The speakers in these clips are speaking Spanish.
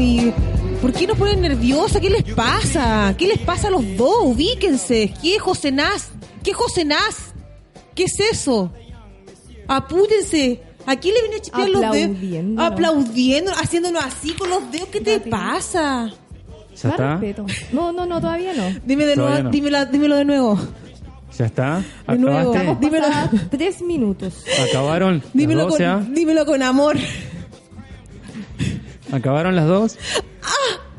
y ¿por qué nos ponen nerviosa? ¿Qué les pasa? ¿Qué les pasa a los dos? Ubíquense. ¿Qué es José Naz? ¿Qué es José Naz? ¿Qué es eso? Apúrense. Aquí le viene a chipear los dedos. Aplaudiendo, haciéndonos así con los dedos. ¿Qué te Date. pasa? ¿Ya está? No, no, no, todavía no. Dime de nuevo, no. dímelo, dímelo de nuevo. ¿Ya está? De nuevo. Dímelo. tres minutos. ¿Acabaron Dímelo con, dímelo con amor. ¿Acabaron las dos?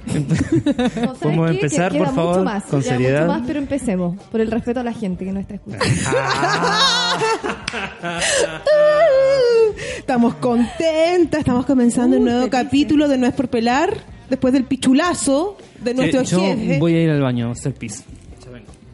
¿sabes ¿Podemos qué? empezar, por favor, mucho más, con queda seriedad? mucho más, pero empecemos. Por el respeto a la gente que no está escuchando. Estamos contentas, estamos comenzando un nuevo capítulo de No es por pelar, después del pichulazo de nuestro Sí, yo jefe. voy a ir al baño a hacer pis.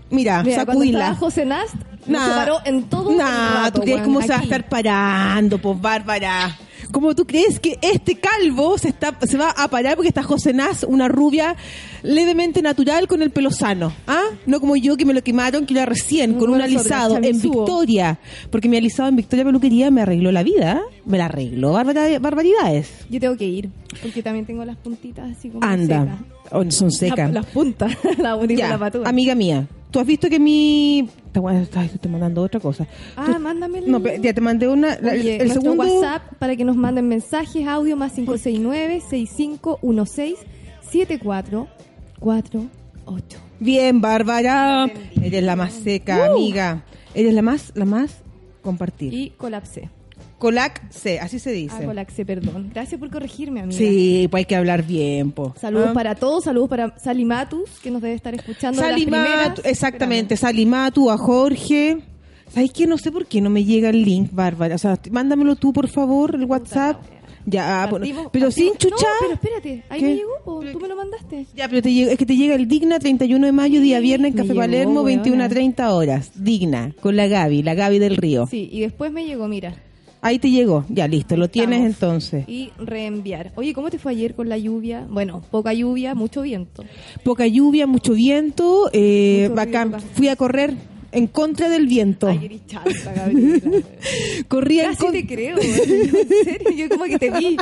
Mira, Mira, cuando sacudila. José Nast, Nah, separó en todo el nah, rato, ¿tú weón, cómo se va a estar parando, pues Bárbara? ¿Cómo tú crees que este calvo se está se va a parar porque está José Naz, una rubia levemente natural con el pelo sano? ¿Ah? No como yo que me lo quemaron, que era recién, con un alisado en. Victoria. Porque mi alisado en Victoria Peluquería me arregló la vida. ¿eh? Me la arregló, barbaridades. Yo tengo que ir, porque también tengo las puntitas así como Anda, secas. Oh, son secas. La- las puntas, la bonita la patúa. amiga mía, tú has visto que mi... Te, voy a- ay, te estoy mandando otra cosa. Ah, Tú- mándame el- No, ya te mandé una... la- Oye, el segundo... WhatsApp para que nos manden mensajes, audio más 569-6516-7448. Bien, Bárbara. Eres la más seca, Uh. amiga. Eres la más, la más compartir. Y colapsé. Colac C, así se dice. Ah, colapsé, perdón. Gracias por corregirme, amiga. sí, pues hay que hablar bien, po. Saludos ¿Ah? para todos, saludos para Salimatus, que nos debe estar escuchando. Salimatu, exactamente, Salimatu, a Jorge. ¿Sabes qué? No sé por qué no me llega el link, Bárbara. O sea, mándamelo tú, por favor, el WhatsApp. Ya, ah, bueno, Partimos- pero sin chuchar. No, pero espérate, ahí ¿Qué? me llegó, po, tú me lo mandaste. Ya, pero te llega- es que te llega el Digna 31 de mayo, día viernes, en Café llegó, Palermo, weona. 21 a 30 horas. Digna, con la Gaby, la Gaby del Río. Sí, y después me llegó, mira. Ahí te llegó. Ya, listo, lo tienes Estamos. entonces. Y reenviar. Oye, ¿cómo te fue ayer con la lluvia? Bueno, poca lluvia, mucho viento. Poca lluvia, mucho viento. Eh, Mucho bacán. ruido, Fui a correr en contra del viento. Ay, eres chanta, Gabriela. Corría en Casi con- te creo, weón. En serio, yo como que te vi.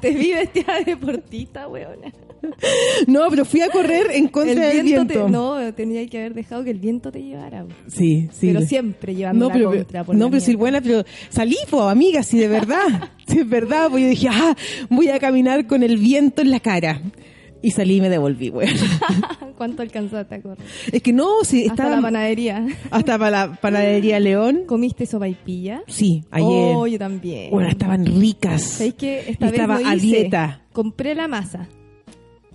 Te vi vestida de deportista, weona. No, pero fui a correr en contra El del viento, viento. te... No, tenía que haber dejado que el viento te llevara. weón. Sí, sí. Pero siempre llevando no, la contra. por no, la pero sí, buena, pero salí, po, amiga, sí, de verdad. sí, es verdad, pues yo dije, ah, voy a caminar con el viento en la cara. Y salí y me devolví, güey. ¿Cuánto alcanzaste a correr? es que no, sí, Hasta estaba la panadería. hasta para la panadería León. ¿Comiste sopaipilla? Sí, ayer. Oh, yo también. Bueno, estaban ricas. ¿Sabéis que esta vez estaba no a hice? dieta. Compré la masa.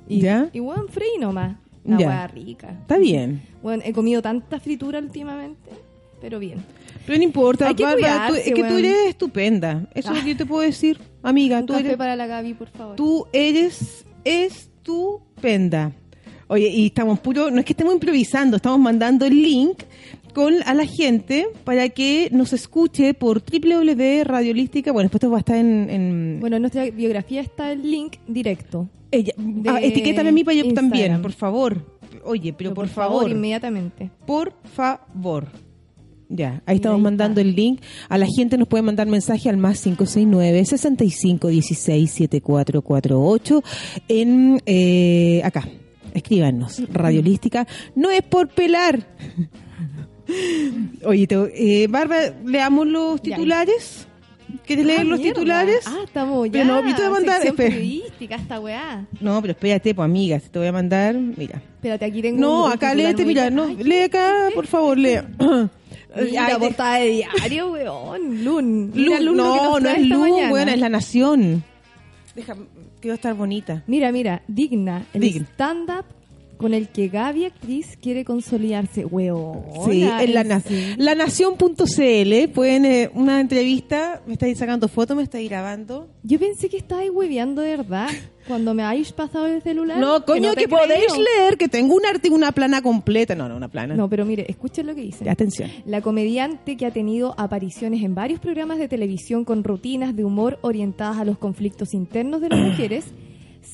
Y, ¿Ya? Y bueno, freí nomás. Ya. hueá rica. Está bien. Bueno, he comido tanta fritura últimamente, pero bien. Pero no importa, Hay que Bárbara, tú- es que tú eres estupenda. Eso es lo que yo te puedo decir, amiga. Un Tú café eres, para la Gaby, por favor. tú eres estupenda. Oye, y estamos puro, no es que estemos improvisando, estamos mandando el link con a la gente para que nos escuche por www.radiolística. Bueno, después esto va a estar en, en- Bueno, en nuestra biografía está el link directo. ella. Ah, etiquétame a mí para yo también, por favor. Oye, pero, por, favor, inmediatamente. por favor. Ya, ahí estamos ahí mandando el link. A la gente nos puede mandar mensaje al más 569 65 16 7448 en eh, acá. Escríbanos, Radiolística. No es por pelar. Oye, te, eh, Bárbara, leamos los titulares. ¿Quieres leer Ah, los mierda. titulares? Ah, estamos ya. Pero no, te voy a mandar, esta weá. No, pero espérate, pues amiga, te voy a mandar. Mira. Espérate, aquí tengo No, un- acá léete, mira, no, Ay, lee acá, por favor, lee. Mira, Ay, de- portada de diario, weón. Lun. Lun, lo que no, no es esta Lu, mañana. bueno, es la nación. Déjame, a estar bonita. Mira, mira, digna. El Digna. stand-up con el que Gaby Actriz quiere consolidarse. Weón. Sí, en la, na- la nación.cl pueden eh, una entrevista, me estáis sacando fotos, me estáis grabando. Yo pensé que estabais hueveando de verdad. Cuando me habéis pasado el celular. No, coño, que, podéis leer, que tengo un arte, una plana completa. No, no, una plana. No, pero mire, escuchen lo que dice. Atención. La comediante que ha tenido apariciones en varios programas de televisión con rutinas de humor orientadas a los conflictos internos de las mujeres,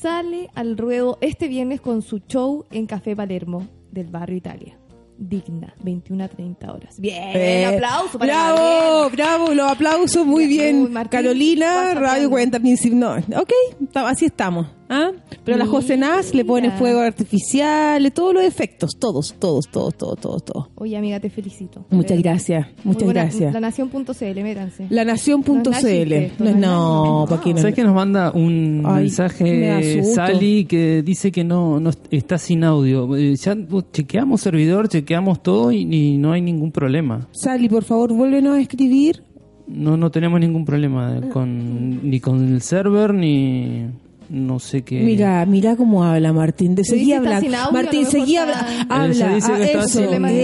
sale al ruedo este viernes con su show en Café Palermo del barrio Italia. Digna, 21 a 30 horas. Bien, Eh, aplauso para Bravo, bravo, los aplausos, muy bien. Martín, Carolina, Radio hablando. Cuenta Principio. No, ok, así estamos. ¿Ah? Pero a la José Naz le ponen Mira. fuegos artificiales, todos los efectos, todos, todos, todos, todos, todos, todos. Oye, amiga, te felicito. Muchas gracias, muchas buena- gracias. Lanación.cl, métanse. Lanación.cl. No No, no no. ¿Sabes que nos manda un Ay, mensaje. Sally que dice que no, no está sin audio? Eh, Ya chequeamos servidor, chequeamos todo y, y no hay ningún problema. Sally, por favor, vuélvenos a escribir. No, no tenemos ningún problema eh, con, ni con el server ni no sé qué. Mira, mira cómo habla Martín. De seguí hablando. Martín, seguí está- habla- Ella habla. dice que Ah, está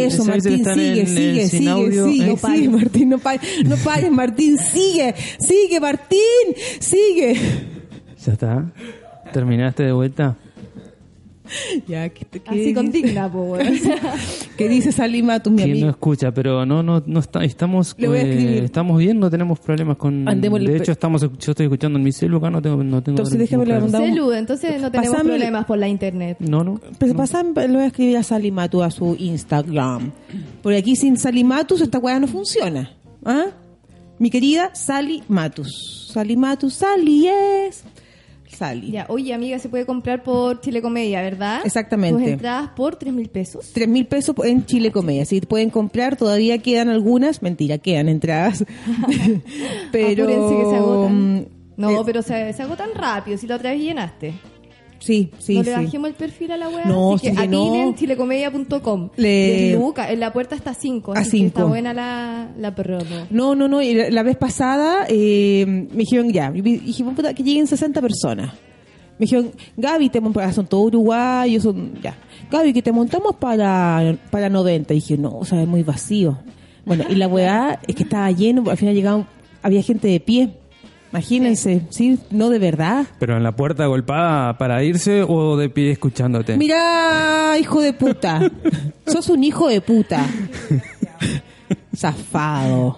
eso, Martín, sigue, en- sigue, en- sin sigue, audio. sigue, sigue. Martín, no pares, no pares, Martín, sigue, sigue, Martín, sigue. ¿Ya está? ¿Terminaste de vuelta? Ya, ¿qué, qué Así con digna, po, weón. ¿Qué dice Salima, tu mi ¿Quién no escucha? Pero no, no, no está, estamos, Le voy a eh, escribir. estamos bien, no tenemos problemas con. Andémosle de hecho, estamos, yo estoy escuchando en mi celu acá, no tengo, no tengo. Entonces, déjame problema. levantar- Celu, entonces no tenemos Pasame- problemas por la internet. No, no. Pues pasan, le voy a escribir a Salimatu a su Instagram. Porque aquí sin Salimatus esta weá no funciona. ¿Ah? Mi querida Sally Matus. Sally Matus, Sally es. Sally. Ya, oye, amiga, se puede comprar por Chile Comedia, ¿verdad? Exactamente. Tus entradas por 3 mil pesos. Tres mil pesos en Chile Comedia. Si pueden comprar, todavía quedan algunas. Mentira, quedan entradas. pero. Apúrense que se agotan. No, eh, pero se, se agotan rápido. Si la otra vez llenaste. Sí, sí, no sí. le bajemos el perfil a la web. No, así que sí que no. atinen chilecomedia.com. Le- Luca, en la puerta está 5. A Así que cinco. está buena la, la promo. No, no, no. y La, la vez pasada eh, me dijeron ya. Puta, que lleguen 60 personas. Me dijeron, Gaby, te mon- son todos uruguayos, son, ya. Gaby, que te montamos para, para 90. Y dije, no, o sea, es muy vacío. Bueno, y la weá es que estaba lleno, al final llegaban, había gente de pie. Imagínense, sí, no de verdad. Pero en la puerta golpada para irse o de pie escuchándote. Mira, hijo de puta. Sos un hijo de puta. Zafado.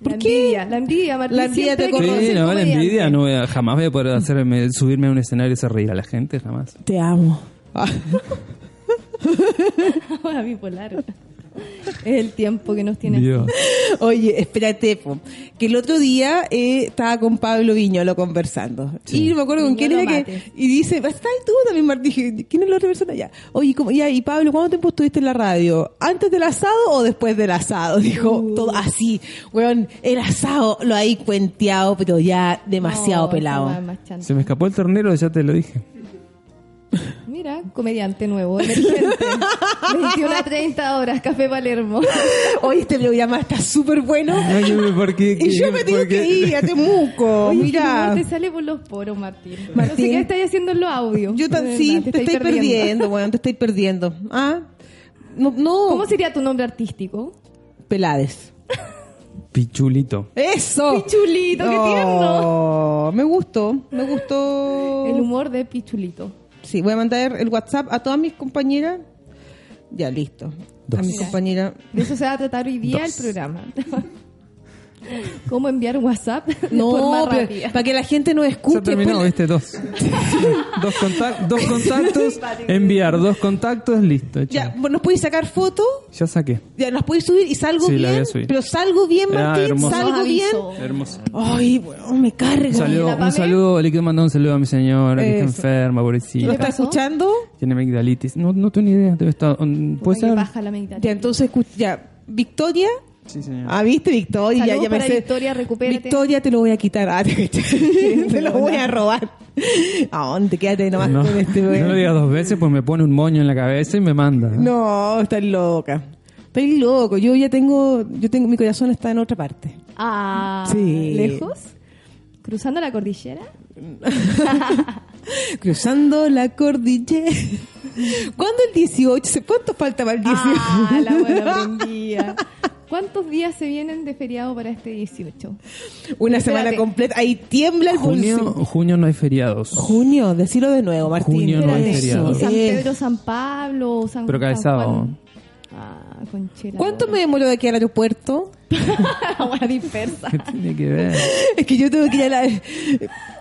La ¿Por qué? envidia, la envidia, Martín. La envidia te conoce Sí, no, la envidia, no voy a- jamás voy a poder hacerme, subirme a un escenario y hacer reír a la gente, jamás. Te amo. Ahora bipolar. Es el tiempo que nos tiene. Dios. Oye, espérate, po, que el otro día eh, estaba con Pablo Viñolo conversando. Y no me acuerdo con quién era que. Y dice, ¿estás tú también, Martín? Dije, ¿quién es la otra persona ya? Oye, ¿cómo, ya, y Pablo, ¿cuánto tiempo estuviste en la radio? ¿Antes del asado o después del asado? Dijo, Uh. todo así. Weón, el asado lo hay cuenteado, pero ya demasiado No, pelado. Se me escapó el ternero, ya te lo dije. Mira, comediante nuevo, emergente. 21 a 30 horas, Café Palermo. Oye, este programa está súper bueno. Óyeme, ¿por qué? Y yo me tengo que ir a Temuco. Oye, Mira. Te sale por los poros, Martín. No Martín. sé qué estáis haciendo en los audios. Yo tan, verdad, sí, te, estáis estoy perdiendo, weón, te estoy perdiendo. ¿Ah? No, no. ¿Cómo sería tu nombre artístico? Pelades. Pichulito. ¡Eso! Pichulito, qué tierno. Oh, Me gustó, me gustó. El humor de Pichulito. Sí, voy a mandar el WhatsApp a todas mis compañeras. Ya, listo. Dos. A mis compañeras. De eso se va a tratar hoy día Dos. el programa. ¿Cómo enviar WhatsApp No, para que la gente no escuche. Ya terminó, pues, viste, dos. dos, contac- dos contactos, enviar dos contactos, listo. ya, ¿nos podéis sacar fotos? Ya saqué. Ya, ¿las podéis subir y salgo Sí, la voy bien? a subir. Pero salgo bien, Ah, Martín, hermoso. salgo Nos bien. Hermoso. Ay, bueno, me carga. Un saludo, un saludo, le quiero mandar un saludo a mi señora que está Eso. enferma, ¿Lo pobrecita. está pasó? escuchando? Tiene amigdalitis. No, no tengo ni idea. Debe estar, um, ¿Puede ser? baja la amigdala. Ya, entonces, ya. ¿Victoria? Sí, señor. Ah, ¿viste, Victoria? Saludos ya me para sé. Victoria, recupérate. Victoria, te lo voy a quitar. Ah, te, te lo voy a robar. ¿A dónde? Quédate nomás no, con este güey. no lo digas dos veces, pues me pone un moño en la cabeza y me manda. No, estás loca. Estoy loco. Yo ya tengo, yo tengo, mi corazón está en otra parte. Ah, Sí. ¿lejos? ¿Cruzando la cordillera? Cruzando la cordillera. ¿Cuándo el 18? ¿Cuánto falta para el 18? Ah, la buena prendida. ¿Cuántos días se vienen de feriado para este 18? Una Espérate. semana completa. Ahí tiembla el Junio, bolsillo. junio no hay feriados. Junio, decirlo de nuevo, Martín. Junio no hay Espérate, feriado. San. Pedro, San Pablo, San Pero cada sábado. Ah. ¿Cuánto me demoró de aquí al aeropuerto? Buena dispersa. ¿Qué tiene que ver? Es que yo tengo que ir, a la-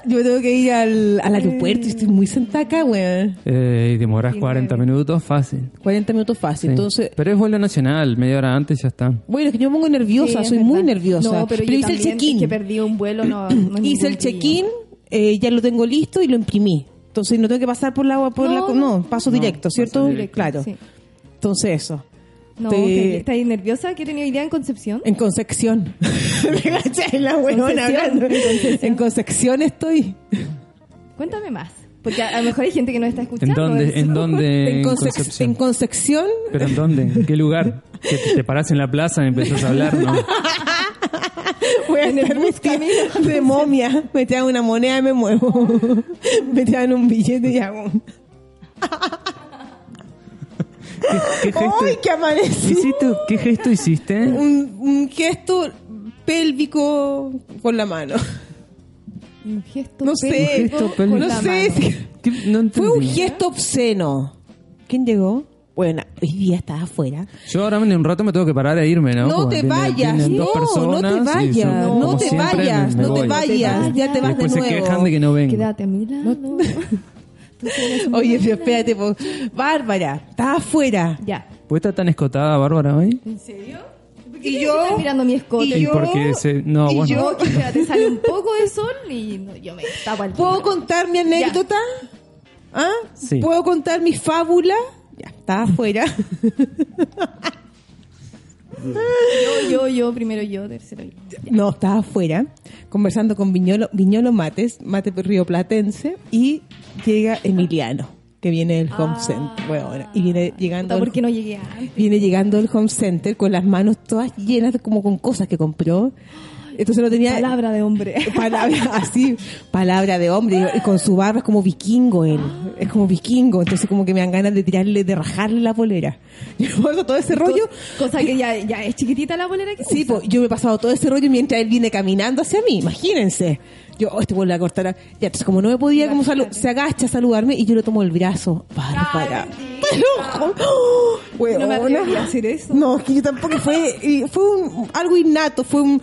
yo tengo que ir al, al aeropuerto y estoy muy sentada acá, weón. Eh, y demoras Sí, 40 nueve. minutos, fácil. 40 minutos fácil. Sí. Entonces, Pero es vuelo nacional, media hora antes ya está. bueno, es que yo me pongo nerviosa, Sí, soy muy nerviosa. No, pero, yo hice el check-in. es que perdí un vuelo, no, no es Hice el check-in, eh, ya lo tengo listo y lo imprimí. Entonces no tengo que pasar por la agua, por No, la, no, paso no, directo, paso ¿cierto? directo. Claro. Sí. Entonces eso. No, Te- ¿te- ¿estás ahí nerviosa? ¿Qué tenía idea en Concepción? En Concepción. ¿Me? La huevona Concepción, hablando. en Concepción. En Concepción estoy. Cuéntame más. Porque a, a lo mejor hay gente que no está ¿En escuchando. dónde? eso. ¿En dónde? En, En Concep- Concepción. en Concepción. ¿Pero en dónde? ¿En qué lugar? ¿Que te, te parás en la plaza y empezás a hablar? No. Voy a En el bus de momia. Me traen una moneda y me muevo. Me traen un billete y hago. Un- ¿Qué, qué gesto, ¡Ay, qué amanecí! hiciste? ¿Qué gesto hiciste? Un, un gesto pélvico con la mano. Un gesto No sé, pélvico gesto con pélvico. No la sé. No Fue un gesto obsceno. ¿Quién llegó? Bueno, hoy día estás afuera. Yo ahora en un rato me tengo que parar e irme, ¿no? No, te viene- vayas, no, personas no te vayas, no, te siempre, vayas, me no te vayas, ya te vas de se nuevo. quejan de que no vengo. Quédate a mi Oye, pero espérate, po. Bárbara, estás afuera. Ya. ¿Puede estar tan escotada, Bárbara, hoy? ¿En serio? Y yo, Estás mirando mi escote. y Y yo, porque se... No, y yo- que te sale un poco de sol y no, yo me tapo al ¿puedo contar mi anécdota? ¿Ah? Sí. ¿Puedo contar mi fábula? Ya, estás afuera. Yo, yo, yo, primero yo, tercero yo. No, estaba afuera, conversando con Viñolo, Viñolo Mates, mate rioplatense, y llega Emiliano, que viene del home Ah. center. Bueno, y viene llegando, ¿Por qué no llegué antes? viene llegando del home center con las manos todas llenas como con cosas que compró. Entonces no tenía Palabra de hombre. palabra así, palabra de hombre, y con su barba es como vikingo él, es como vikingo, entonces como que me dan ganas de tirarle, de rajarle la polera. Yo paso todo ese rollo, Cosa que ya, ya es chiquitita la bolera que sí, usa. pues yo me he pasado todo ese rollo mientras él viene caminando hacia mí, imagínense. Yo, oh, este vuelve a cortar, ya, entonces como no me podía, como salu- se agacha a saludarme y yo le tomo el brazo, lo juro. ¡Oh! No me atreví a hacer eso. No, es que yo tampoco fue, y fue un, algo innato, fue un,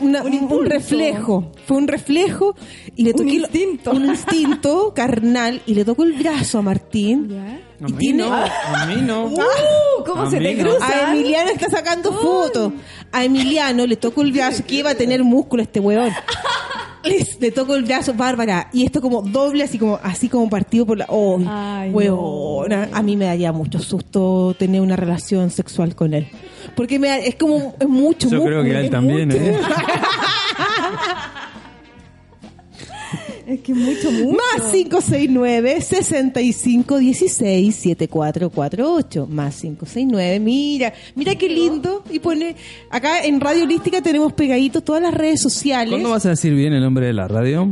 una- Un reflejo, fue un reflejo y le toqué instinto. un instinto carnal y le tocó el brazo a Martín. ¿Ya? A Y mí tiene- no, a mí no. Uh, ¿Cómo A se te no. cruza? A Emiliano está sacando fotos. A Emiliano le tocó el brazo, que iba a tener músculo este weón. Le tocó el brazo, Bárbara, y esto como doble, así como así como partido por la... ¡Oh, Ay, weona! A mí me daría mucho susto tener una relación sexual con él. Porque me da- es como, es mucho Yo creo que él también, mucho. ¿eh? Es que mucho, mucho. Más 569 65 16 7448. Más 569. Mira, mira qué lindo. Y pone, acá en Radio Holística tenemos pegaditos todas las redes sociales. ¿Cuándo vas a decir bien el nombre de la radio?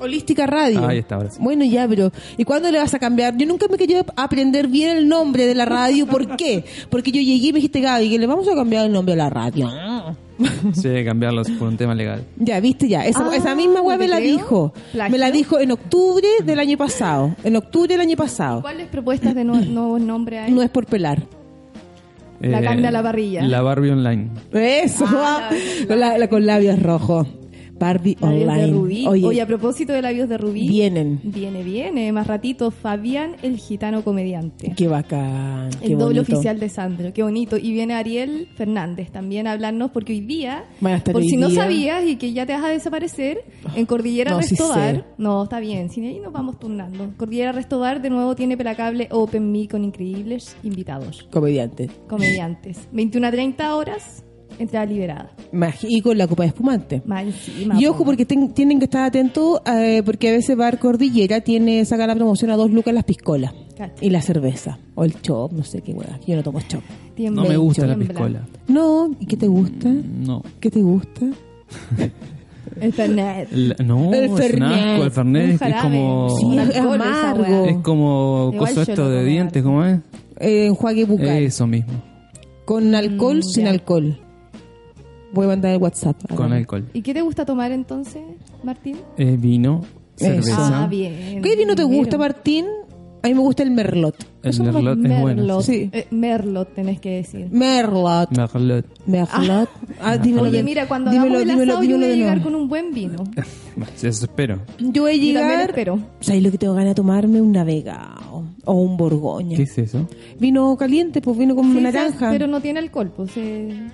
Holística Radio. Ahí está, ahora sí. Bueno, ya, pero ¿y cuándo le vas a cambiar? Yo nunca me quería aprender bien el nombre de la radio. ¿Por qué? Porque yo llegué y me dijiste, Gaby, que le vamos a cambiar el nombre de la radio. Sí, cambiarlos por un tema legal. Ya, viste ya. Esa, Ah, esa misma web me ¿te la creo? dijo. ¿Plagio? Me la dijo en octubre del año pasado. En octubre del año pasado. ¿Cuáles propuestas de nue- nuevos nombres hay? No es por pelar. La carne a la parrilla. La Barbie Online. Eso, Ah, la- con labios rojos. Barbie Labios Online. de Rubí. Oye, Oye, a propósito de labios de Rubí. vienen. Viene, viene. Más ratito, Fabián, el gitano comediante. Qué bacán. qué el doble oficial de Sandro, qué bonito. Y viene Ariel Fernández también a hablarnos porque hoy día, por hoy si no día. sabías y que ya te vas a desaparecer, en Cordillera No, Restobar, no, está bien, sin ahí nos vamos turnando. Cordillera Restobar de nuevo tiene Pelacable Open Me con increíbles invitados, Comediante. comediantes. 21 a 30 horas, entrada liberada. Y con la copa de espumante. Y ojo, po. porque ten- tienen que estar atentos, eh, porque a veces Bar Cordillera tiene, saca la promoción a dos lucas las piscolas. Cacha. Y la cerveza. O el chop, no sé qué hueá. Yo no tomo chop. No me gusta la piscola. No, ¿y qué te gusta? No. ¿Qué te gusta? El Fernet. La- no, El es un Fernet. asco. El Fernet Un es como... Sí, es alcohol, amargo. Es como coso esto de dientes, ¿cómo es? Eh, enjuague bucal. Eso mismo, Con alcohol, Mm, sin ya. alcohol. Voy a mandar el WhatsApp. con alcohol. ¿Y qué te gusta tomar entonces, Martín? Eh, vino, cerveza. Ah, bien. ¿Qué vino te gusta. Martín? A mí me gusta el Merlot. El Merlot es bueno. Merlot. Sí. Eh, Merlot tenés que decir. Merlot. Merlot. Merlot. Ah, dímelo Oye, de- mira, cuando dímelo, hagamos el dímelo, asado yo voy a llegar con un buen vino. Eso espero. Yo voy a llegar. espero. ¿Sabes lo que tengo ganas de tomarme? Un navegado. O un borgoña. ¿Qué es eso? Vino caliente, pues vino con Sí, naranja. Pero no tiene alcohol, pues se,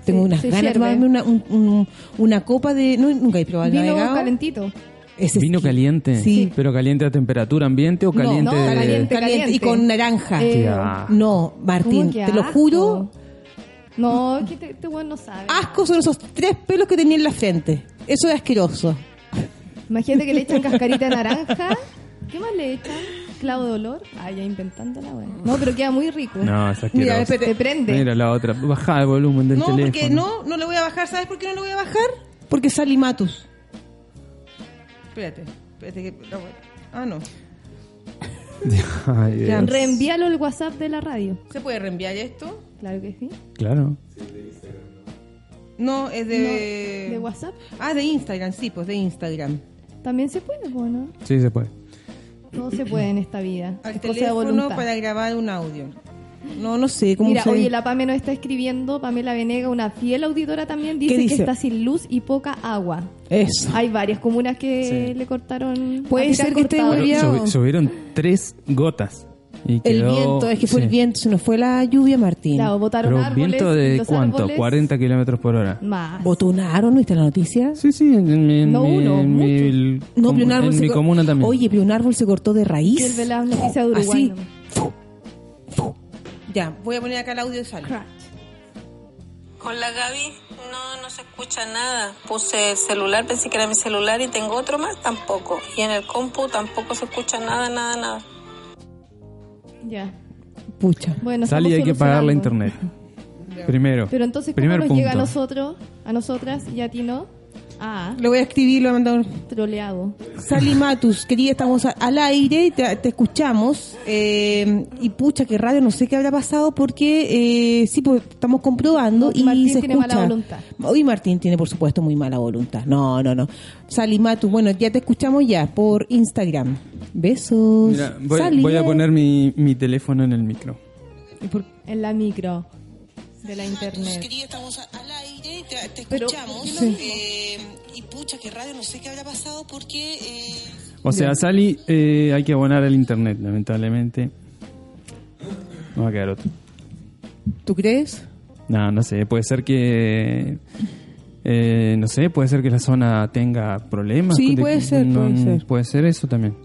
Tengo se- unas se ganas de tomarme una, un- un- una copa de. No, nunca he probado el Vino navegado. calentito. Es ¿Vino caliente? Sí. ¿Pero caliente a temperatura ambiente o No, caliente no, de...? caliente. Caliente y con naranja. Eh. No, Martín, ¿Cómo que te lo juro. No, es que te- este weón no sabe. Asco son esos tres pelos que tenía en la frente. Eso es asqueroso. Imagínate que le echan cascarita de naranja. ¿Qué más le echan? ¿Clavo de olor? Ah, ya inventando la weá. No, pero queda muy rico. No, es asqueroso. Mira, espérate. Te prende. Mira la otra. Baja el volumen del No, teléfono. porque no, no le voy a bajar. ¿Sabes por qué no le voy a bajar? Porque es Salimatus. Espérate, espérate que... no. Ah, no. Ay, Dios. Reenvíalo al WhatsApp de la radio. ¿Se puede reenviar esto? Claro que sí. Claro. No, es de... No, ¿De WhatsApp? Ah, de Instagram, sí, pues de Instagram. También se puede, bueno. Sí, se puede. Todo se puede en esta vida. Al es cosa de teléfono voluntad. para grabar un audio. No, no sé cómo Mira, se... oye, la Pame nos está escribiendo, Pamela Venega, una fiel auditora también, dice, dice? que está sin luz y poca agua. Eso. Hay varias comunas que Sí. le cortaron. Puede ser que esté cortado. Pero subieron tres gotas. Y El quedó- viento, es que fue sí. el viento, se nos fue la lluvia, Martín. Claro, botaron Pero árboles. viento y de cuánto? árboles- 40 kilómetros por hora. Más. ¿Botonaron? ¿Viste la noticia? Sí, sí, en, mi- en No mi, uno, en mi- el- No, un árbol en se mi co- comuna también. Oye, pero un árbol se cortó de raíz. Que él ve las noticias de Uruguay. Así. nomás. Ya, voy a poner acá el audio de Sal. Crash. Hola Gaby, no, no se escucha nada. Puse el celular, pensé que era mi celular y tengo otro más, tampoco. Y en el compu tampoco se escucha nada, nada, nada. Ya. Pucha. Bueno, Sal y estamos hay que pagar la internet. Primero. Pero entonces, ¿cómo Primer nos punto. llega a nosotros, a nosotras y a ti no? Ah, Lo voy a escribir, lo voy a mandar. troleado. Sally Matus, querida, estamos a- al aire, te, te escuchamos. eh, y pucha, que radio, no sé qué habrá pasado porque eh, sí, pues estamos comprobando y Martín se tiene escucha. mala voluntad. Hoy Martín tiene, por supuesto, muy mala voluntad. No, no, no. Sally Matus, bueno, ya te escuchamos ya por Instagram. Besos. Mira, voy, voy a poner mi, mi teléfono en el micro. ¿Y por- En la micro de la internet. Querida, estamos al aire, te, te Pero, escuchamos. ¿por qué no? eh, y pucha, que radio, no sé qué habrá pasado porque... eh, O sea, Sally, eh, hay que abonar el internet, lamentablemente. No va a quedar otro. ¿Tú crees? No, no sé, puede ser que... eh, no sé, puede ser que la zona tenga problemas. Sí, de- puede ser, no- puede ser. Puede ser eso también.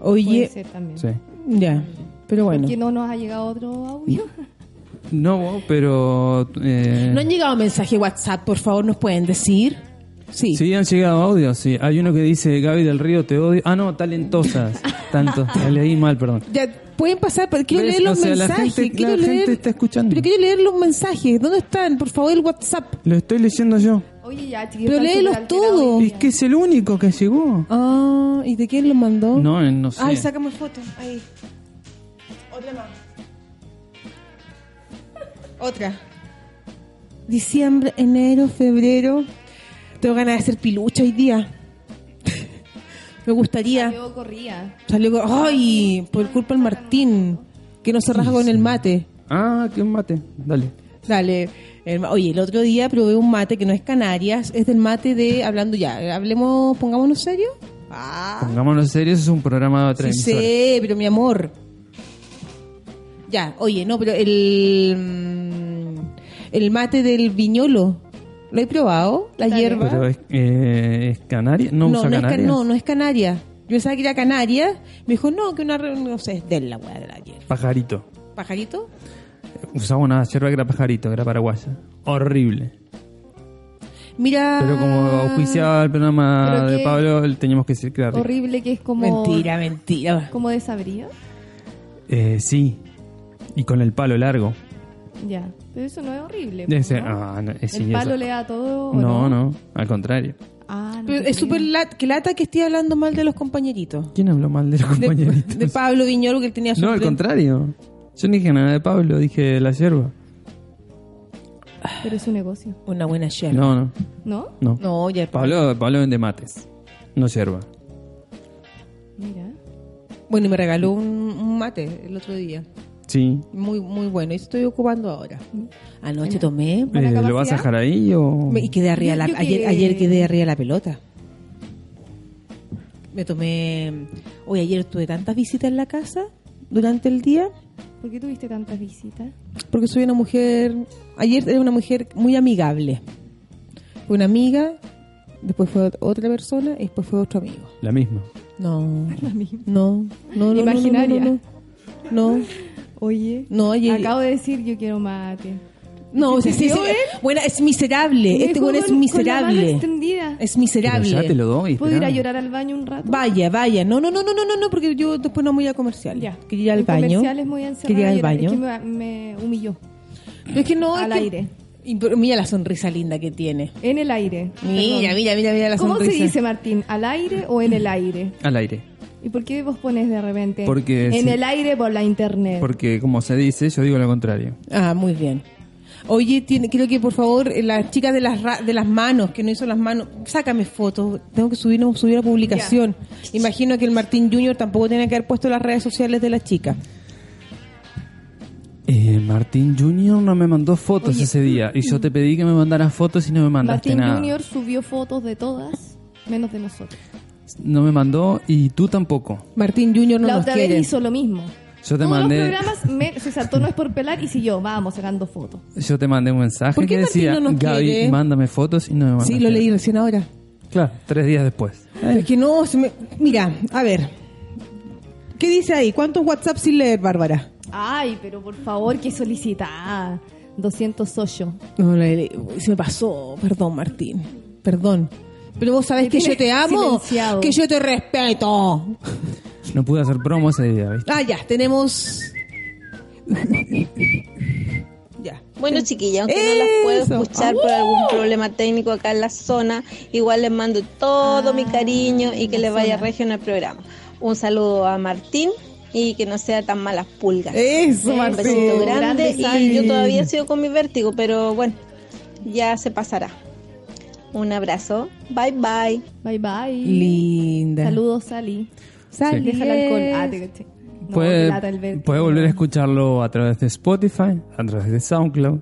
Oye, Puede ser también. Sí. ya, pero bueno. ¿Por qué no nos ha llegado otro audio? No, pero... eh, ¿No han llegado mensaje WhatsApp, por favor, nos pueden decir? Sí. Sí, han llegado audios, sí. Hay uno que dice, Gaby del Río, te odio. Ah, no, talentosas. Tanto. leí mal, perdón. Ya, pueden pasar, pero quiero ¿Ves? leer los O sea, la mensajes. gente- quiero la leer, gente está escuchando. Pero quiero leer los mensajes. ¿Dónde están? Por favor, el WhatsApp. Lo estoy leyendo yo. Oye, ya, chiquillos. Pero léelos todos. Es que es el único que llegó. Ah, ¿y de quién lo mandó? No, eh, no sé. Ay, sácame foto. Ahí. Otra más. Otra. Diciembre, enero, febrero. Tengo ganas de hacer pilucha hoy día. Me gustaría. Yo corría. Salió ¡Ay! Por culpa del Martín, que no se raja con el mate. Ah, qué mate. Dale. Dale. Oye, el otro día probé un mate que no es Canarias, es del mate de. Hablando ya, hablemos, pongámonos serio. Ah, Pongámonos serios, es un programa de sí sé, pero mi amor. Ya, oye, no, pero el. El mate del viñolo, ¿lo he probado? La Dale. hierba. Pero es, eh, ¿es Canaria? ¿No, no, usa no es, no, no es Canaria. Yo pensaba que era Canaria. Me dijo, no, que una. No sé, es de la weá de la hierba. Pajarito. ¿Pajarito? Usaba una yerba que era pajarito, que era paraguaya. Horrible. Mira. Pero como auspiciaba el programa de Pablo, le teníamos que decir que era rico. Horrible que es como... Mentira, mentira. Como desabrío. Eh, sí. Y con el palo largo. Ya. Pero eso no es horrible. Ese- ¿no? ah, no, El palo le da todo. ¿o No, no, al contrario. Ah, no Pero es súper lat, que lata que estoy hablando mal de los compañeritos. ¿Quién habló mal de los De, compañeritos? de Pablo Viñolo que él tenía su no, al contrario. Yo no dije nada de Pablo, dije la yerba. Pero es un negocio. Una buena chef. No, no, ¿No? no. No, ya Pablo, Pablo vende mates, no yerba. Mira. Bueno, y me regaló un, un mate el otro día. Sí. Muy, muy bueno. Y estoy ocupando ahora. Anoche tomé ¿Buena Eh, ¿Lo vas a dejar ahí o...? me- y quedé arriba Yo- la, yo ayer, que- ayer quedé arriba de la pelota. Me tomé. Hoy ayer tuve tantas visitas en la casa durante el día. ¿Por qué tuviste tantas visitas? Porque soy una mujer. Ayer era una mujer muy amigable. Fue Una amiga después fue otra persona y después fue otro amigo. La misma. No, no, no, no, no, Imaginaria. No, no, no, Oye, no, oye, acabo de decir yo quiero mate. no, sí, sí, bueno, es miserable, este Me dejó es con- con la mano miserable, extendida. es Pero miserable. ya te lo doy. ¿Puedo ir a llorar al baño un rato? Vaya, vaya, no, no, no, no, no, no, no, porque yo después no voy a comercial. Ya. Quería ir al En baño. comerciales me voy a encerrar Quería ir al baño. Es que me, me humilló. Pero es que no, Al es que- aire. Y, pero mira la sonrisa linda que tiene. En el aire. Mira, Perdón. mira, mira, mira la ¿Cómo sonrisa. se dice, Martín? ¿Al aire o en el aire? Al aire. ¿Y por qué vos pones de repente Porque en sí. el aire por la internet? Porque como se dice, yo digo lo contrario. Ah, muy bien. Oye, tiene, quiero que por favor, eh, las chicas de las ra- de las manos, que no hizo las manos, sácame fotos. Tengo que subir, no, subir a publicación. Imagino que el Martín Junior tampoco tiene que haber puesto las redes sociales de las chicas. Eh, Martín Junior no me mandó fotos ese día. Y yo te pedí que me mandaras fotos y no me mandaste Martín nada. Junior subió fotos de todas, menos de nosotros. No me mandó y tú tampoco. Martín Junior no la nos otra quiere. vez hizo lo mismo. Yo te Todos mandé, los programas me- se saltó no es por pelar y siguió, vamos sacando fotos. yo te mandé un mensaje ¿Por qué que Martín decía, no nos Gaby, quiere? mándame fotos y no me mandaste. Sí, lo leí recién ahora. Claro, tres días después. Pero es que no, se me- mira, a ver. ¿Qué dice ahí? ¿Cuántos WhatsApp sin leer, Bárbara? Ay, pero por favor, que solicitada. 208. No, le- le- se me pasó. Perdón, Martín. Perdón. Pero vos sabés que yo te amo, silenciado. que yo te respeto. No pude hacer promo ese día, ¿viste? Ah, ya, tenemos. ya. Bueno, chiquillas, aunque no las puedo Eso. escuchar por algún problema técnico acá en la zona, igual les mando todo mi cariño y que les vaya regio en el programa. Un saludo a Martín y que no sea tan malas pulgas. Eso, Un Martín. besito grande, Grande, y yo todavía sigo con mi vértigo, pero bueno, ya se pasará. Un abrazo. Bye bye. Bye bye. Linda. Saludos, Sally. Sally. Deja el alcohol. Ah, te caché. No, puede, el volver a escucharlo a través de Spotify, a través de SoundCloud,